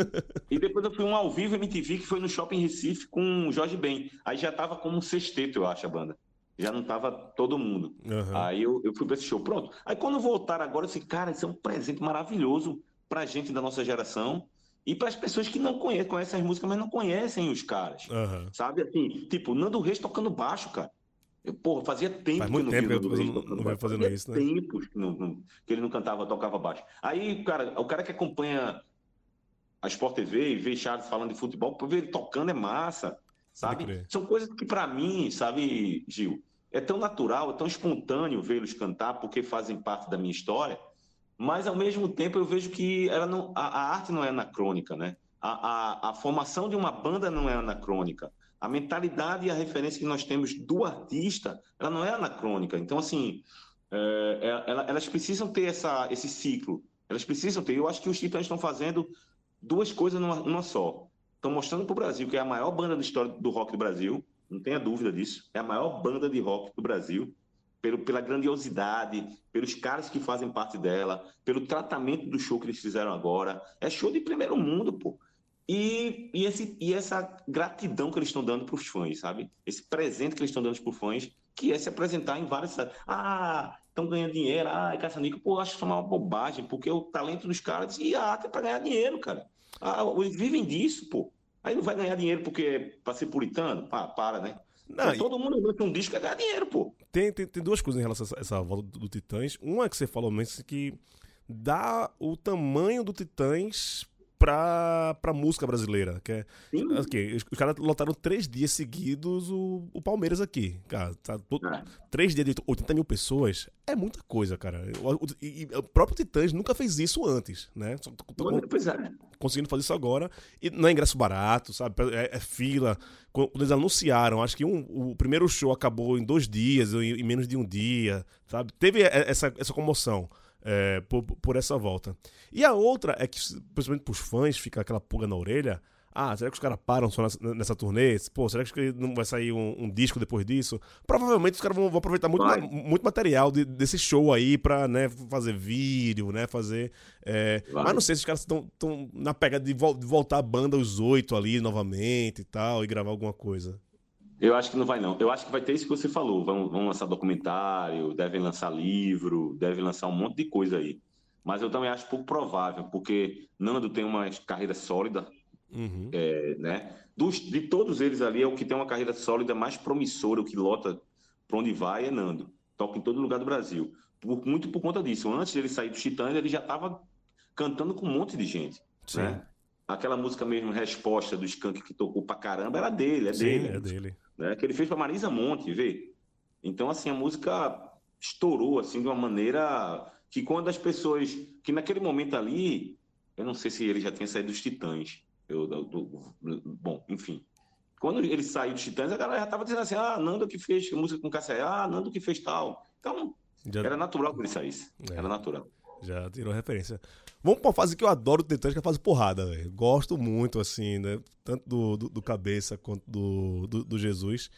E depois eu fui um ao vivo MTV que foi no Shopping Recife com o Jorge Ben. Aí já tava como um sexteto, eu acho, a banda. Já não tava todo mundo. Aham. Aí eu, eu fui pra esse show. Pronto. Aí quando voltaram agora, eu disse, cara, isso é um presente maravilhoso pra gente da nossa geração e para as pessoas que não conhecem, conhecem as músicas, mas não conhecem os caras. Aham. Sabe assim, tipo, Nando Reis tocando baixo, cara. Eu, porra, fazia tempo Faz que eu muito não tempo via que Nando eu não- venho fazendo Fazia isso, né? tempos que, não- não- que ele não cantava, tocava baixo. Aí, cara, o cara que acompanha a Sport TV e vê Charles falando de futebol, ver ele tocando é massa, sabe? São coisas que pra mim, sabe, Gil, é tão natural, é tão espontâneo vê-los cantar porque fazem parte da minha história, mas ao mesmo tempo eu vejo que ela não, a, a arte não é anacrônica, né? A, a, a formação de uma banda não é anacrônica. A mentalidade e a referência que nós temos do artista, ela não é anacrônica. Então, assim, é, é, ela- elas precisam ter essa, esse ciclo. Elas precisam ter. Eu acho que os Titãs estão fazendo duas coisas numa, numa só. Estão mostrando para o Brasil que é a maior banda da história do rock do Brasil, não tenha dúvida disso. É a maior banda de rock do Brasil, pelo, pela grandiosidade, pelos caras que fazem parte dela, pelo tratamento do show que eles fizeram agora. É show de primeiro mundo, pô. E, e, esse, e essa gratidão que eles estão dando para os fãs, sabe? Esse presente que eles estão dando para os fãs, que é se apresentar em várias. Ah, estão ganhando dinheiro, ah, caça-nico. Pô, acho isso uma bobagem, porque o talento dos caras e a arte é para ganhar dinheiro, cara. Ah, eles vivem disso, pô. Aí não vai ganhar dinheiro porque é para ser puritano? Ah, para, né? Não, e- todo mundo lança um disco é ganhar dinheiro, pô. Tem, tem, tem duas coisas em relação a essa, volta do, do Titãs. Uma é que você falou mesmo que dá o tamanho do Titãs pra, pra música brasileira. Que é, Sim. ok, os, os caras lotaram três dias seguidos o, o Palmeiras aqui. Cara, tá, to- É. três dias de 80 mil pessoas é muita coisa, cara. O, o- e- o próprio Titãs nunca fez isso antes, né? Só Pois é. conseguindo fazer isso agora. E não é ingresso barato, sabe? É, é fila. Quando eles anunciaram, acho que um- o primeiro show acabou em dois dias, ou em, em menos de um dia, sabe? Teve essa, essa comoção é, por, por essa volta. E a outra é que, principalmente pros fãs, fica aquela pulga na orelha. Ah, será que os caras param só nessa, nessa turnê? Pô, será que não vai sair um, um disco depois disso? Provavelmente os caras vão, vão aproveitar muito, ma- muito material de- desse show aí pra né, fazer vídeo, né? Fazer. é, mas não sei se os caras estão na pegada de, vol- de voltar a banda os oito ali novamente e tal, e gravar alguma coisa. Eu acho que não vai, não. Eu acho que vai ter isso que você falou. Vão, vão lançar documentário, devem lançar livro, devem lançar um monte de coisa aí. Mas eu também acho pouco provável, porque Nando tem uma carreira sólida, Uhum. é, né? Dos, de todos eles ali, é o que tem uma carreira sólida mais promissora, o que lota pra onde vai é Nando. Toca em todo lugar do Brasil. Por- muito por conta disso. Antes dele sair do Titãs, ele já estava cantando com um monte de gente. Sim, Né? Aquela música mesmo, Resposta do Skank, que tocou pra caramba, era dele, é Sim, dele. é dele. Né, que ele fez para Marisa Monte, vê? Então, assim, a música estourou assim de uma maneira que quando as pessoas que naquele momento ali, eu não sei se ele já tinha saído dos Titãs, eu, do- bom, enfim. Quando ele saiu dos Titãs, a galera já tava dizendo assim: "Ah, Nando que fez música com Cassia, ah, Nando que fez tal". Então, Já, era natural que ele saísse. É. Era natural. Já tirou referência. Vamos pra uma fase que eu adoro do Titãs, que é a fase porrada, velho. Gosto muito, assim, né? Tanto do, do, do Cabeça quanto do, do, do Jesus.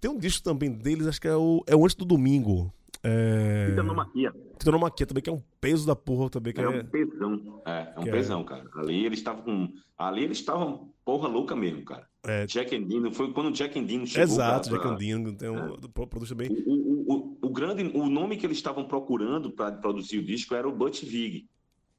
Tem um disco também deles, acho que é o, é o Antes do Domingo. É... Titanomaquia. Titanomaquia também, que é um peso da porra também. Que É é... um pesão. É, é um Que é- pesão, cara. Ali eles estavam com. Ali eles estavam porra louca mesmo, cara. É. Jack and Dino, foi quando o Jack and Dino chegou. Exato, pra- Jack Andino, tem um, É. pro- produz também. O, o, o grande, o nome que eles estavam procurando para produzir o disco era o Butch Vig,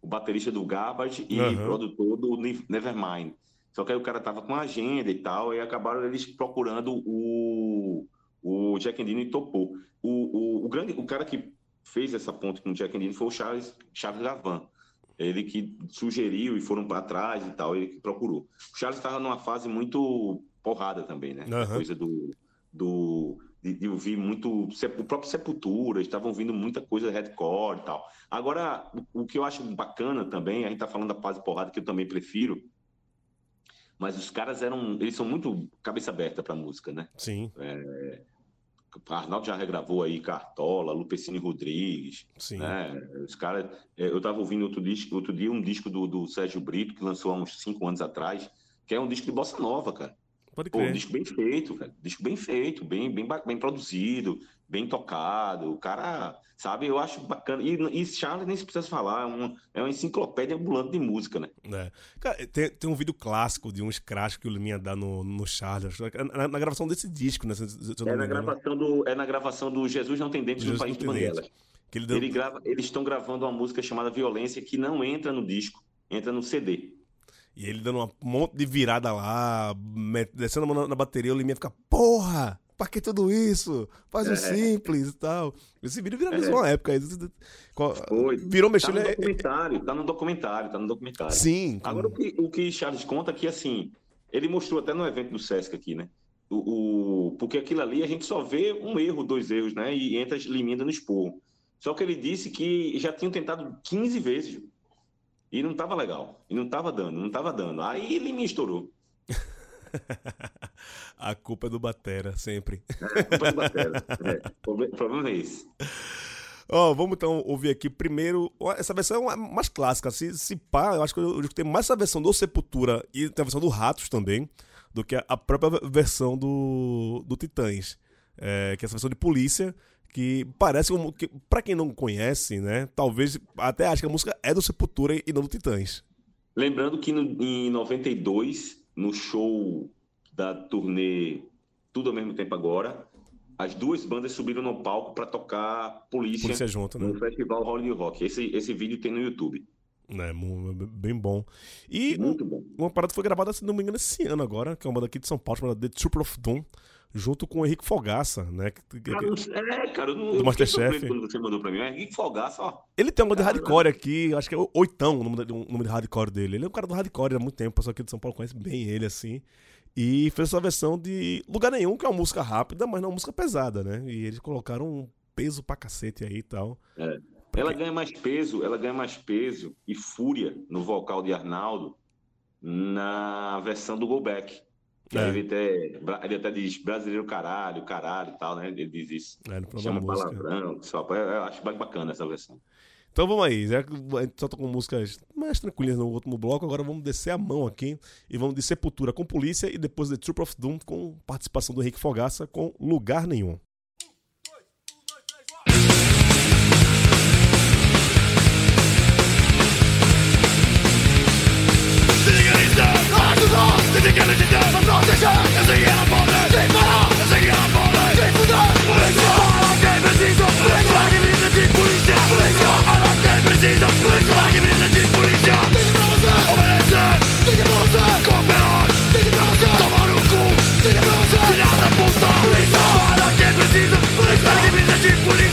o baterista do Garbage e Aham. produtor do Ne- Nevermind. Só que aí o cara tava com agenda e tal, e acabaram eles procurando o, o Jack Endino e topou. O, o, o grande, o cara que fez essa ponte com o Jack Endino foi o Charles, Charles Gavan. Ele que sugeriu e foram para trás e tal, ele que procurou. O Charles estava numa fase muito porrada também, né? Aham. Coisa do, do de, de ouvir muito o próprio Sepultura, estavam ouvindo muita coisa hardcore e tal. Agora, o, o que eu acho bacana também, a gente tá falando da fase porrada que eu também prefiro, mas os caras eram, eles são muito cabeça aberta para música, né? Sim, O Arnaldo já regravou aí Cartola, Lupecine Rodrigues, sim. né? Os caras, é, eu tava ouvindo outro disco, outro dia um disco do, do Sérgio Brito que lançou há uns cinco anos atrás, que é um disco de bossa nova, cara. Pode Pô, um crer. disco bem feito, cara. Disco bem feito, bem, bem, bem produzido, bem tocado. O cara, sabe, eu acho bacana. E, e Charles nem se precisa falar, é uma, é uma enciclopédia ambulante de música, né? É. Cara, tem, tem um vídeo clássico de uns crashes que o Liminha dá no, no Charles, na, na gravação desse disco, né? Se, se É na, engano. gravação do, é na gravação do Jesus Não Tem Dentes Jesus no País de. Que ele deu... Ele grava, eles estão gravando uma música chamada Violência que não entra no disco, entra no CD. E ele dando um monte de virada lá, descendo a mão na, bateria, o Liminha fica, porra! Pra que tudo isso? Faz o É. simples e tal. Esse vídeo viralizou uma época. Foi. Virou Tá mexendo. no é- é- documentário, tá no documentário, tá no documentário. Sim. Agora, o que, o que Charles conta aqui, assim, ele mostrou até no evento do Sesc aqui, né? O, o- porque aquilo ali a gente só vê um erro, dois erros, né? E entra Liminda no esporro. Só que ele disse que já tinham tentado 15 vezes. E não tava legal. E não tava dando, não tava dando. Aí Liminha estourou. a culpa é do Batera, sempre. Culpa do Batera. É, o proble- o problema é esse. Ó, vamos então ouvir aqui primeiro. Essa versão é mais clássica. Se, se pá, eu acho que eu, escutei mais essa versão do Sepultura e tem a versão do Ratos também, do que a, a própria versão do, do Titãs. É, que é essa versão de polícia, que parece como. Que, pra quem não conhece, né? Talvez até ache que a música é do Sepultura e não do Titãs. Lembrando que no, em 92, no show da turnê Tudo ao Mesmo Tempo Agora, as duas bandas subiram no palco para tocar Polícia, Polícia junto, né? no Festival Hollywood Rock. Esse, esse vídeo tem no YouTube. É, bem bom. E Muito bom. uma parada foi gravada, se não me engano, esse ano agora, que é uma banda aqui de São Paulo, chamada The Trooper of Doom, junto com o Henrique Fogaça, né? Cara, é, cara, eu não, Do eu Masterchef. quando você mandou pra mim. É Henrique Fogaça, ó. Ele tem um nome de hardcore aqui, acho que é Oitão o nome, de- nome de hardcore dele. Ele é um cara do hardcore há muito tempo, o pessoal aqui de São Paulo conhece bem ele, assim. E fez essa versão de Lugar Nenhum, que é uma música rápida, mas não é uma música pesada, né? E eles colocaram um peso pra cacete aí e tal. É. Ela ganha mais peso, ela ganha mais peso e fúria no vocal de Arnaldo na versão do Go Back. É. ele, até, ele até diz brasileiro caralho, caralho e tal, né? Ele diz isso. É, próprio Chama música. palavrão, só, eu acho bacana essa versão. Então vamos aí, já que a gente só tá com músicas mais tranquilas no último bloco, agora vamos descer a mão aqui e vamos de Sepultura com Polícia e depois The Trooper of Doom com participação do Henrique Fogaça com Lugar Nenhum. C'est des Ça me protégea Essayez L'extra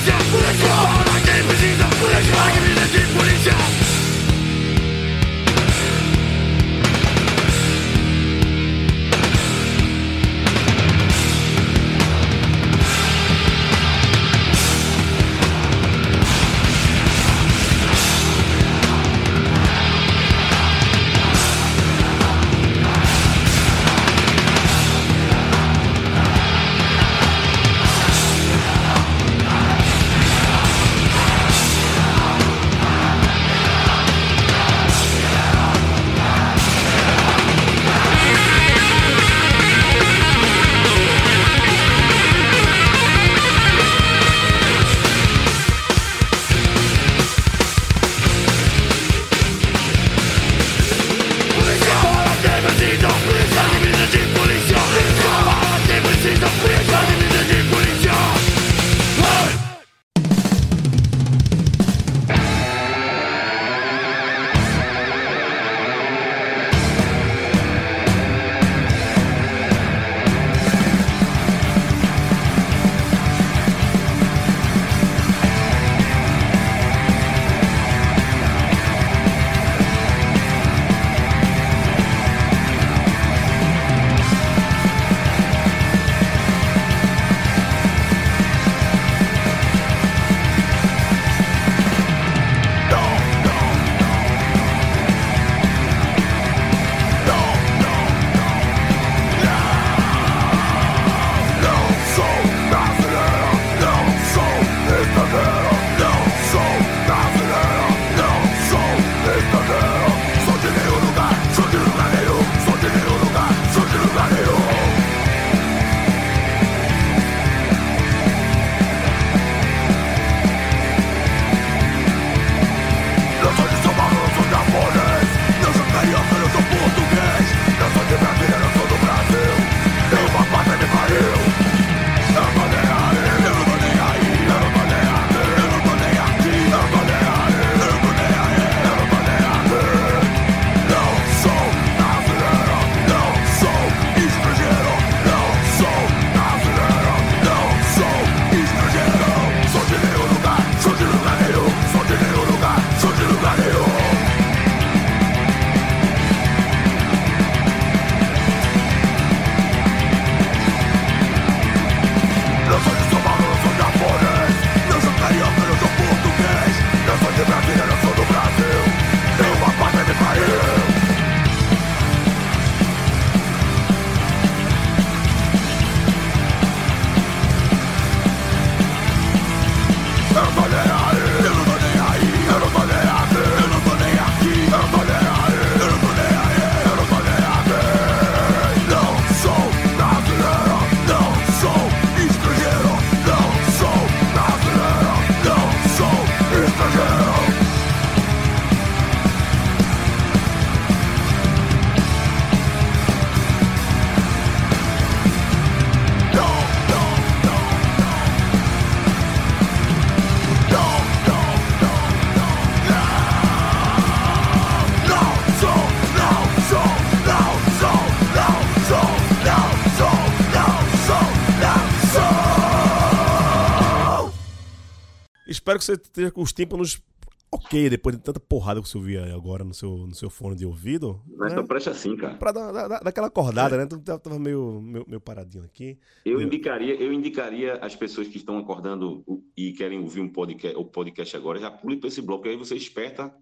espero que você esteja com os tímpanos ok, depois de tanta porrada que você ouvia agora no seu, no seu fone de ouvido. Mas né? só presta assim, cara. Pra dar, dar, dar aquela acordada, né? Tu tava meio, meio, meio paradinho aqui. Eu indicaria, eu indicaria as pessoas que estão acordando e querem ouvir um podcast, o podcast agora, já pule para esse bloco, aí você esperta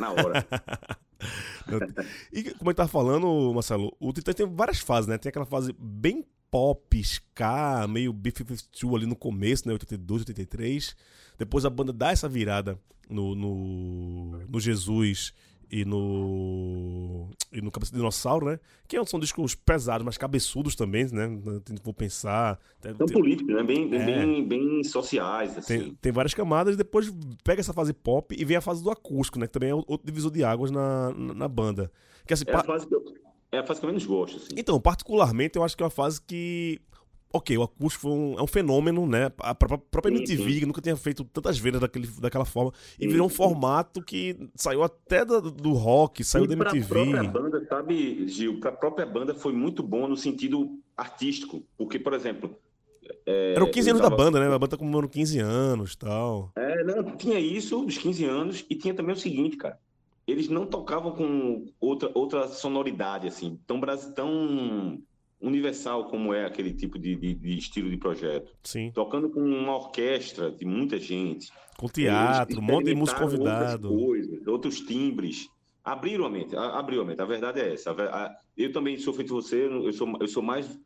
na hora. E como eu tava falando, Marcelo, o Titãs tem várias fases, né? Tem aquela fase bem pop, ska, meio B-52 ali no começo, né? 82, 83. Depois a banda dá essa virada no, no, no Jesus e no e no Cabeça de Dinossauro, né? Que são discos pesados, mas cabeçudos também, né? Vou pensar. Tem, São políticos, né? Bem, É. bem, bem sociais, assim. tem, tem várias camadas e depois pega essa fase pop e vem a fase do acústico, né? Que também é outro divisor de águas na, na, na banda. Que assim, É a fase que eu, é a fase que eu menos gosto, assim. Então, particularmente, eu acho que é uma fase que. Ok, o acústico foi um, é um fenômeno, né? A pró- própria MTV, nunca tinha feito tantas vezes daquele, daquela forma, e virou um formato que saiu até do, do rock, saiu e da pra MTV. própria banda, sabe, Gil, pra própria banda foi muito bom no sentido artístico. Porque, por exemplo. é, Eram 15 eu anos da tava- banda, né? A banda tá comemorando 15 anos e tal. É, não, tinha isso, os 15 anos, e tinha também o seguinte, cara. Eles não tocavam com outra, outra sonoridade, assim, tão, tão universal como é aquele tipo de, de- de estilo de projeto. Sim. Tocando com uma orquestra de muita gente. Com teatro, um monte de músico convidado. Coisas, outros timbres. Abriram a mente, a- abriu a mente. A verdade é essa. Eu também sou feito você, eu sou, eu sou mais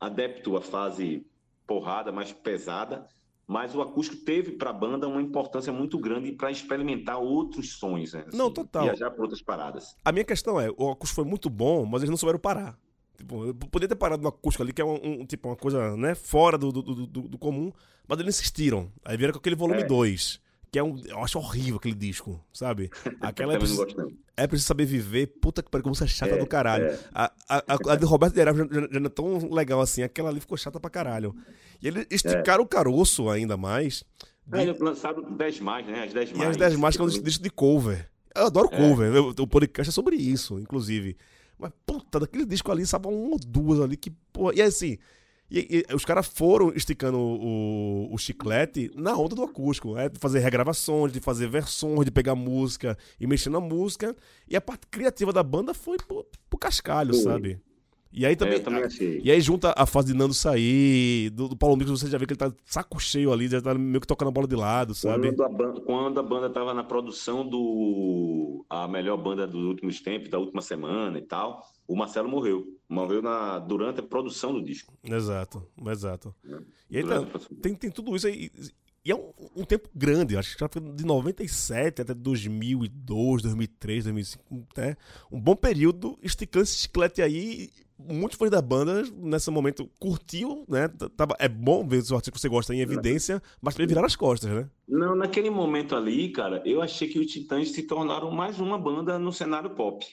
adepto à fase porrada, mais pesada, mas o acústico teve para a banda uma importância muito grande para experimentar outros sons, né? Não, total. Viajar para outras paradas. A minha questão é, o acústico foi muito bom, mas eles não souberam parar. Tipo, eu podia ter parado no acústico ali, que é um, um- tipo, uma coisa, né, fora do, do, do- do- comum, mas eles insistiram. Aí vieram com aquele volume É. 2, que é um. Eu acho horrível aquele disco, sabe? Aquela é preciso, é preciso saber viver, puta que pariu, como você é chata É, do caralho. é. A, a, a, a de Roberto de Araujo já, já- já não é tão legal assim, aquela ali ficou chata pra caralho. E eles esticaram o caroço ainda mais. de- Aí lançaram 10 mais, né? As 10 e mais. as 10 mais que é um disco de cover. Eu adoro cover. eu- O podcast é sobre isso, inclusive. Mas, puta, daquele disco ali, sabe, uma ou duas ali que, porra. E assim, e- e os caras foram esticando o, o chiclete na onda do acústico, né? De fazer regravações, de fazer versões, de pegar música e mexer na música. E a parte criativa da banda foi pro, pro cascalho, sabe? E aí É, também. eu também. E aí junta a fase de Nando sair, do, do Paulo Mix, você já vê que ele tá saco cheio ali, já tá meio que tocando a bola de lado, sabe? Quando a, ban- quando a banda estava na produção do a melhor banda dos últimos tempos, da última semana e tal, o Marcelo morreu. Morreu na, durante a produção do disco. Exato, exato. E aí tá, tem, tem tudo isso aí. E é um, um tempo grande, acho que já foi de 97 até 2002, 2003, 2005, até um bom período esticando esse chiclete aí. Muitos fãs da banda, nesse momento, curtiu, né? Tava, é bom ver os artistas que você gosta em evidência, mas pra ele virar as costas, né? Não, naquele momento ali, cara, eu achei que os Titãs se tornaram mais uma banda no cenário pop.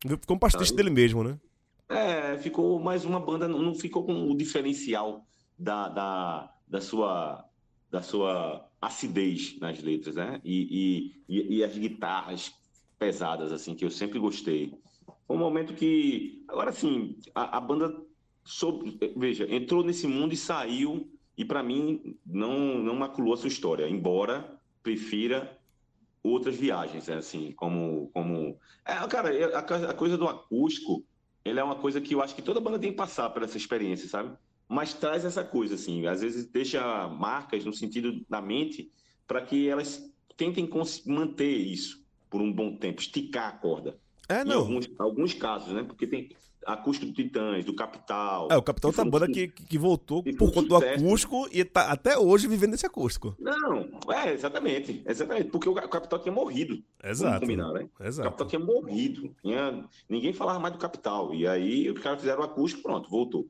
Ficou um pastiche dele mesmo, né? É, ficou mais uma banda, não não ficou com o diferencial da, da, da sua da sua acidez nas letras, né? E, e, e, as guitarras pesadas, assim, que eu sempre gostei. Foi um momento que, agora sim, a, a banda veja, entrou nesse mundo e saiu, e para mim não não maculou a sua história, embora prefira outras viagens, né? assim, como como é, cara, é- a, a coisa do acústico, ele é uma coisa que eu acho que toda banda tem que passar por essa experiência, sabe? Mas traz essa coisa, assim, às vezes deixa marcas no sentido da mente para que elas tentem manter isso por um bom tempo, esticar a corda. É, Em não. alguns, alguns casos, né? Porque tem acústico do Titãs, do Capital. É, o Capitão que tá banda su- que, que voltou por conta do acústico e tá até hoje vivendo esse acústico. Não, é, exatamente. Exatamente. Porque o Capital tinha morrido. Exato. combinar, né? O Exato. Capital tinha morrido. Tinha... Ninguém falava mais do Capital. E aí os caras fizeram o acústico, pronto, voltou.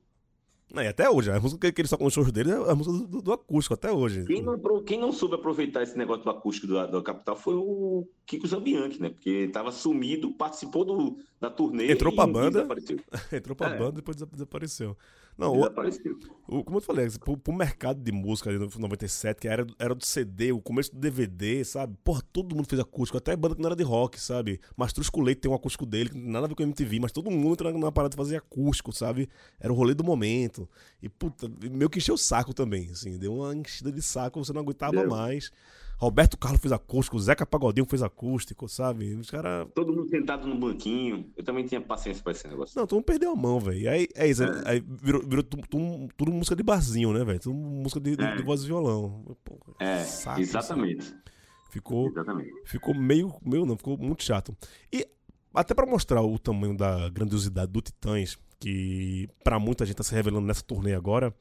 Não, e até hoje, a música que- que eles tocam nos shows dele é a música do, do acústico, até hoje. Quem não, quem não soube aproveitar esse negócio do acústico do, do Capital foi o Kiko Zambianchi, né? Porque estava sumido, participou do, da turnê Entrou pra e banda. Entrou pra É. banda e depois desa- desapareceu. Não, o, Desapareceu. o- como eu falei, pro, pro mercado de música ali no 97, que era, era do CD, o começo do DVD, sabe? Porra, todo mundo fez acústico, até banda que não era de rock, sabe? Mastruz Leite tem um acústico dele, que não tem nada a ver com MTV, mas todo mundo entrou na parada de fazer acústico, sabe? Era o rolê do momento. E, puta, meio que encheu o saco também, assim, deu uma enchida de saco, você não aguentava Deu. mais. Roberto Carlos fez acústico, o Zeca Pagodinho fez acústico, sabe? Os caras. Todo mundo sentado no banquinho. Eu também tinha paciência pra esse negócio. Não, todo mundo perdeu a mão, velho. Aí é isso, aí virou, virou tu- tu- tudo, música de barzinho, né, velho? Tudo música de, de- É. de voz e violão. Pô, É, saco, exatamente. saco. Ficou, Exatamente. ficou meio, meio não, ficou muito chato. E até pra mostrar o tamanho da grandiosidade do Titãs, que pra muita gente tá se revelando nessa turnê agora,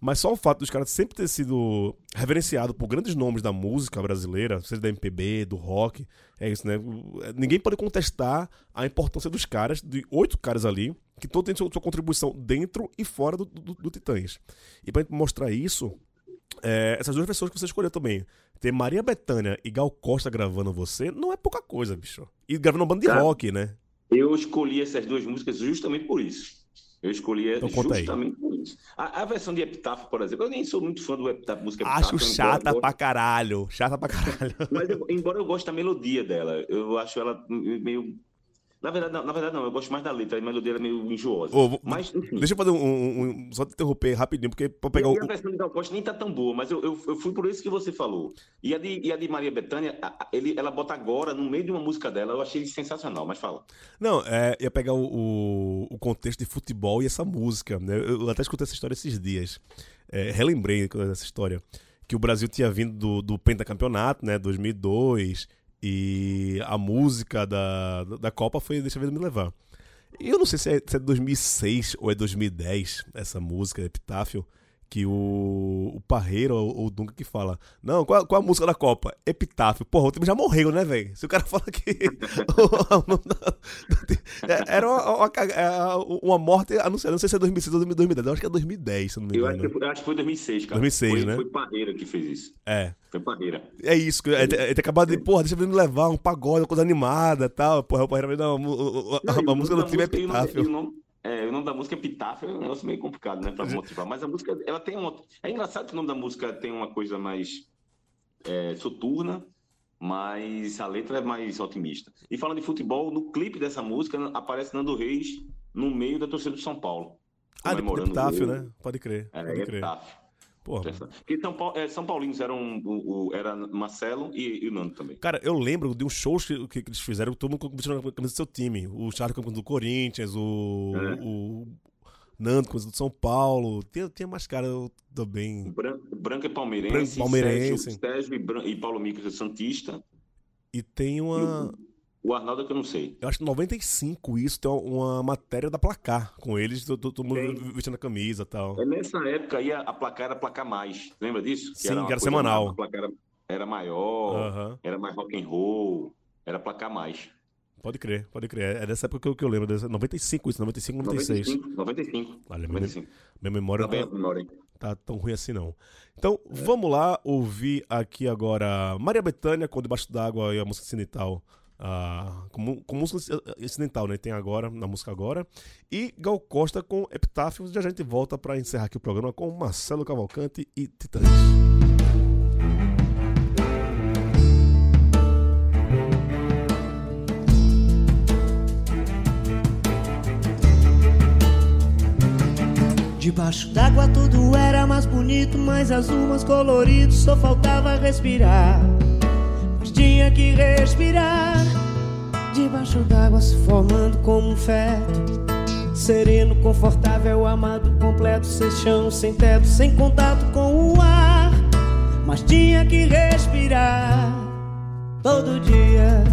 mas só o fato dos caras sempre ter sido reverenciado por grandes nomes da música brasileira, seja da MPB, do rock, é isso, né? O- Ninguém pode contestar a importância dos caras, de oito caras ali, que todos têm sua, sua contribuição dentro e fora do, do, do Titãs. E pra gente mostrar isso, é, essas duas pessoas que você escolheu também. Ter Maria Bethânia e Gal Costa gravando você não é pouca coisa, bicho. E gravando uma banda de rock, né? Eu escolhi essas duas músicas justamente por isso. Eu escolhi Então conta aí. justamente por isso. A, a versão de Epitáfio, por exemplo, eu nem sou muito fã do Epitáfio, música Acho Epitáfio, chata embora, pra caralho. Chata pra caralho. Mas eu- embora eu goste da melodia dela, eu acho ela meio. Na verdade, não, na verdade, não, eu gosto mais da letra, a melodia ela é meio enjoosa. Vou- Mas, enfim. Deixa eu fazer um, um- um- Só te interromper rapidinho, porque pra pegar o. E a versão de Gal Costa nem tá tão boa, mas eu, eu, eu fui por isso que você falou. E a de, e a de Maria Bethânia, ele, ela bota agora no meio de uma música dela, eu achei sensacional, mas fala. Não, é, ia pegar o, o, o contexto de futebol e essa música, né? Eu até escutei essa história esses dias. É, relembrei dessa história. Que o Brasil tinha vindo do, do pentacampeonato, né? 2002. E a música da, da Copa foi Deixa a Vida Me Levar. E eu não sei se é, se é 2006 ou é 2010 essa música, Epitáfio, que o, o Parreira ou o Dunga que fala. Não, qual, qual a música da Copa? Epitáfio. Porra, o time já morreu, né, velho? Se o cara fala que. É, Era uma, uma, é, uma morte anunciada. Não sei se é 2006 ou 2010. Eu acho que é 2010, se eu não me Eu acho, engano. que, foi- acho que foi 2006, cara. 2006, foi, né? Foi Parreira que fez isso. É. Foi Parreira. É isso, ele ele tem acabado de, porra, deixa eu me levar, um pagode, uma coisa animada e tal. Porra, o Parreira vai Não, e uma o música do time é Epitáfio. e o nome- É, o nome da música é Epitáfio, é um negócio meio complicado, né, pra motivar. Mas a música, ela tem uma... É engraçado que o nome da música tem uma coisa mais é, soturna, mas a letra é mais otimista. E falando de futebol, no clipe dessa música aparece Nando Reis no meio da torcida do São Paulo. Ah, de Epitáfio, né? Pode crer, É, pode crer. Epitáfio. Porra. Porque São, Paulo, é, São Paulinos eram o, o- era Marcelo e, e o Nando também. Cara, eu lembro de uns shows que, que eles fizeram, todo mundo vestindo a camisa do seu time. O Charles com do Corinthians, o, É. o Nando com do São Paulo. Tinha, tinha mais cara também. Branco, Branco é palmeirense, Branco palmeirense. Sérgio, Sérgio e, Bran- e Paulo Micos é Santista. E tem uma. O Arnaldo é que eu não sei. Eu acho que 95 isso tem uma, matéria da placar com eles, todo, todo mundo vestindo a camisa e tal. É nessa época aí a, a placar era placar mais. Lembra disso? Sim, que era coisa semanal. mais- A placar era, era maior, Aham. era mais rock and roll, era placar mais. Pode crer, pode crer. É dessa época que eu, que eu lembro. dessa- 95 isso, 95, 96. 95, 95. Olha, minha, 95. minha memória Tá tá, memória, tá tão ruim assim não. Então, vamos lá ouvir aqui agora Maria Bethânia com Debaixo d'Água e a música incidental. Ah, com, com música incidental, né? Tem agora, na música agora. E Gal Costa com Epitáfio. Já a gente volta pra encerrar aqui o programa com Marcelo Cavalcante e Titãs. Debaixo d'água tudo era mais bonito, mais azul, mais colorido, só faltava respirar. Mas tinha que respirar. Debaixo d'água se formando como um feto. Sereno, confortável, amado, completo, sem chão, sem teto, sem contato com o ar. Mas tinha que respirar todo dia.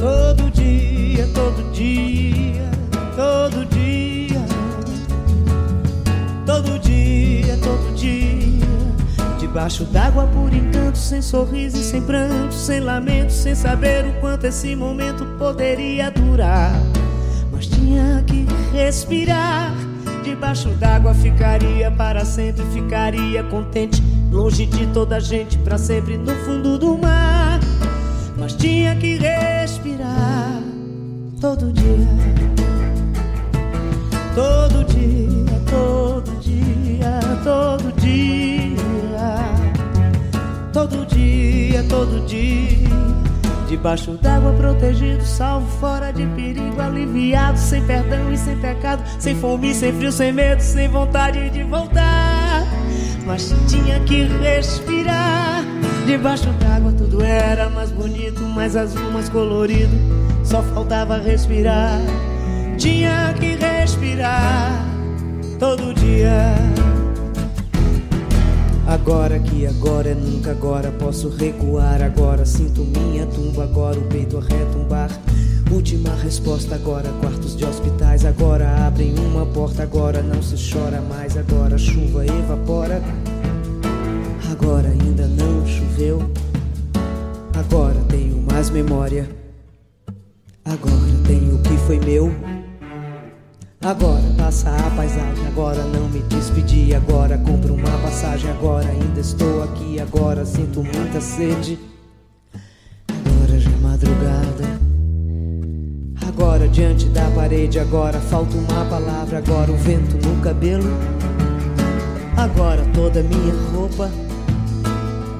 Todo dia, todo dia, todo dia. Todo dia, todo dia. Debaixo d'água por encanto, sem sorriso e sem pranto, sem lamento, sem saber o quanto esse momento poderia durar. Mas tinha que respirar. Debaixo d'água ficaria para sempre, ficaria contente, longe de toda a gente, para sempre no fundo do mar. Mas tinha que respirar todo dia. Todo dia, todo dia, todo dia. Todo dia, todo dia. Debaixo d'água, protegido, salvo, fora de perigo, aliviado, sem perdão e sem pecado, sem fome, sem frio, sem medo, sem vontade de voltar. Mas tinha que respirar. Debaixo d'água tudo era mais bonito, mais azul, mais colorido. Só faltava respirar. Tinha que respirar todo dia. Agora que agora é nunca agora posso recuar agora. Sinto minha tumba agora o peito a retumbar última resposta agora quartos de hospitais agora. Abrem uma porta agora não se chora mais agora. Chuva evapora. Agora ainda não choveu. Agora tenho mais memória. Agora tenho o que foi meu Agora passa a paisagem, agora não me despedi, agora compro uma passagem, agora ainda estou aqui, agora sinto muita sede. Agora já é madrugada. Agora diante da parede, agora falta uma palavra, agora o vento no cabelo. Agora toda minha roupa.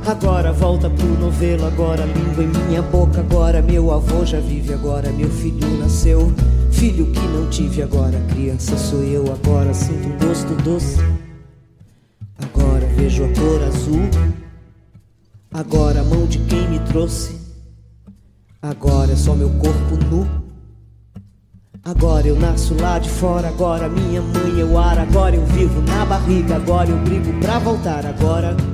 Agora volta pro novelo, agora língua em minha boca, agora meu avô já vive, agora meu filho nasceu. Filho que não tive agora, criança sou eu agora, sinto um gosto doce. Agora vejo a cor azul. Agora a mão de quem me trouxe. Agora é só meu corpo nu. Agora eu nasço lá de fora, agora minha mãe eu ar, agora eu vivo na barriga, agora eu brigo pra voltar. Agora.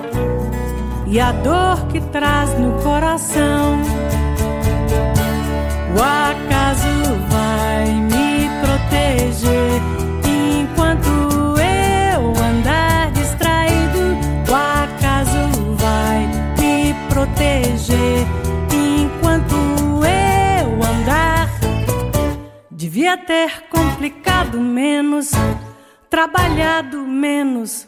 e a dor que traz no coração. O acaso vai me proteger enquanto eu andar distraído. O acaso vai me proteger enquanto eu andar. Devia ter complicado menos trabalhado menos,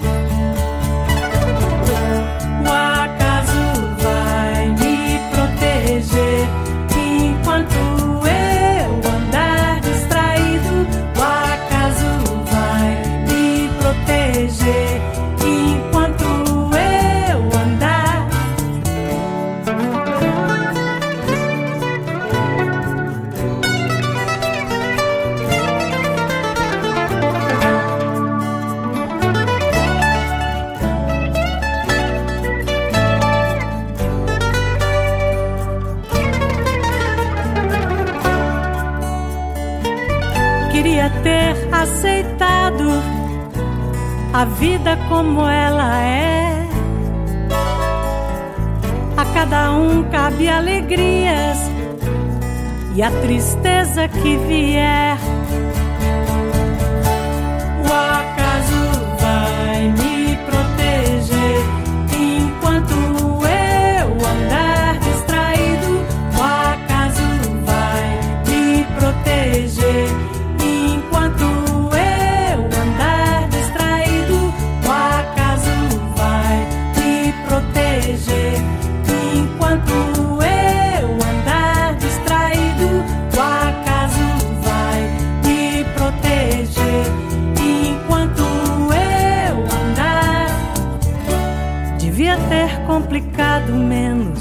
Aceitado a vida como ela é. A cada um cabe alegrias e a tristeza que vier. Complicado menos,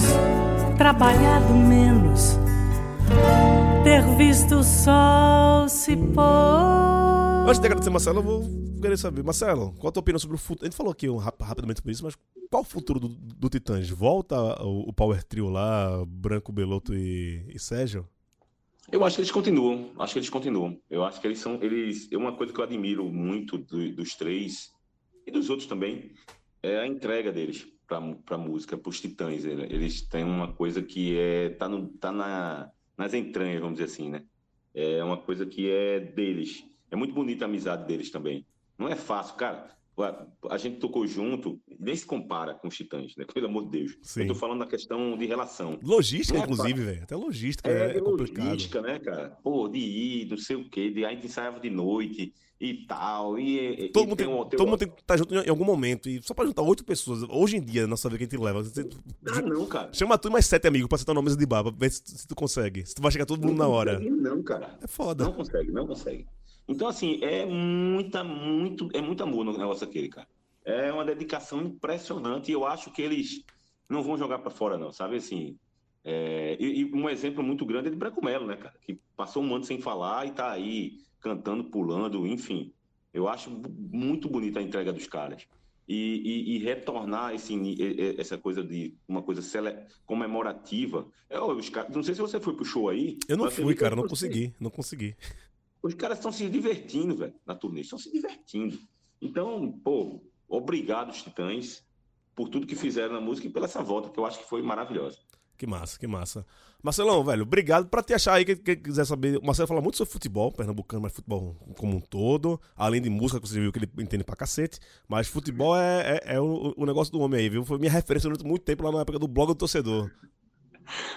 trabalhado menos, ter visto o sol se pôr. Antes de agradecer, Marcelo, eu vou querer saber. Marcelo, qual a tua opinião sobre o futuro? A gente falou aqui um, rap- rapidamente sobre isso, mas qual o futuro do, do Titãs? Volta o, o Power Trio lá, Branco, Beloto e, e Sérgio? Eu acho que eles continuam, acho que eles continuam. Eu acho que eles são, eles, é uma coisa que eu admiro muito do- dos três e dos outros também, é a entrega deles para música, para os Titãs. Ele- Eles têm uma coisa que é tá no, tá na, nas entranhas, vamos dizer assim, né? É uma coisa que é deles. É muito bonita a amizade deles também. Não é fácil, cara. A, a gente tocou junto, nem se compara com os Titãs, né? Pelo amor de Deus. Sim. Eu tô falando na questão de relação. Logística, Não é inclusive, velho. Até logística É, é, é complicado. logística, né, cara? Pô, de ir, não sei o quê, de, a gente ensaiava de noite e tal. E, Todo e mundo, tem um- tem todo mundo tem que estar junto em algum momento. E só pra juntar oito pessoas, hoje em dia, na nossa vida que a gente leva, você Ah, não, cara. chama tu e mais sete amigos pra sentar na mesa de bar, pra ver se, se tu consegue. Se tu vai chegar todo mundo na hora. consegue, Não, cara. É foda. Não consegue, não consegue. Então, assim, é muita, muito, é muito amor no negócio aquele, cara. É uma dedicação impressionante e eu acho que eles não vão jogar pra fora, não, sabe? Assim, é, e, e um exemplo muito grande é de Branco Melo, né, cara? Que passou um ano sem falar e tá aí cantando, pulando, enfim. Eu acho muito bonita a entrega dos caras. E, e- e retornar esse, essa coisa de uma coisa cele- comemorativa. É, ó, os caras- não sei se você foi pro show aí. Eu não fui, cara, não consegui, não consegui. Os caras estão se divertindo, velho, na turnê. Estão se divertindo. Então, pô, obrigado, os Titãs, por tudo que fizeram na música e pela essa volta, que eu acho que foi maravilhosa. Que massa, que massa. Marcelão, velho, obrigado pra te achar aí, quem quem quiser saber. O Marcelo fala muito sobre futebol, pernambucano, mas futebol como um todo. Além de música, que você viu que ele entende pra cacete. Mas futebol é, é, é o, o negócio do homem aí, viu? Foi minha referência durante muito tempo lá na época do blog do torcedor.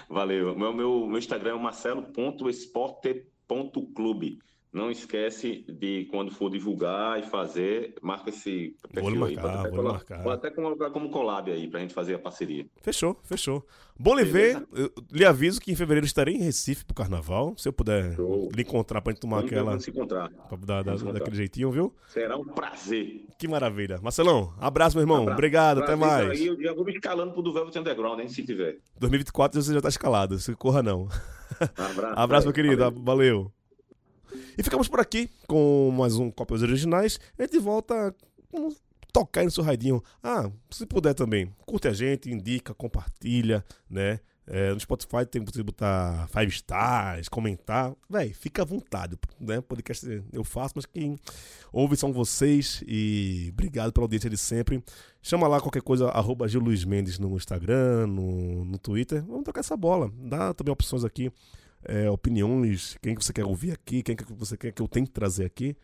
Valeu. Meu, meu, meu Instagram é marcelo.esporte.clube. Não esquece de, quando for divulgar e fazer, marca esse Vou lhe aí. marcar, Pode até vou lhe colo- marcar. Pode até colocar como collab aí, pra gente fazer a parceria. Fechou, fechou. Bom lhe ver. Lhe aviso que em fevereiro estarei em Recife pro carnaval. Se eu puder Show. lhe encontrar pra gente tomar Vamos aquela. quando se encontrar. Pra dar, dar- Vamos encontrar. daquele jeitinho, viu? Será um prazer. Que maravilha. Marcelão, abraço, meu irmão. Abraço. Obrigado, até Prazer, mais. Aí eu já vou me escalando pro do Velvet Underground, hein, se tiver. 2024 você já tá escalado. Se corra, não. Abraço. Abraço, meu querido. Valeu. Valeu. E ficamos por aqui com mais um Cópias Originais. A gente volta com tocar aí no seu radinho. Ah, se puder também, curte a gente, indica, compartilha, né? É, no Spotify tem você botar five stars, comentar. Véi, fica à vontade, né? Podcast eu faço, mas quem ouve são vocês. E obrigado pela audiência de sempre. Chama lá qualquer coisa, arroba Gil Luiz Mendes no Instagram, no, no Twitter. Vamos trocar essa bola. Dá também opções aqui é, opiniões, quem que você quer ouvir aqui, quem que você quer que eu tenha que trazer aqui.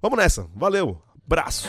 Vamos nessa, valeu, abraço!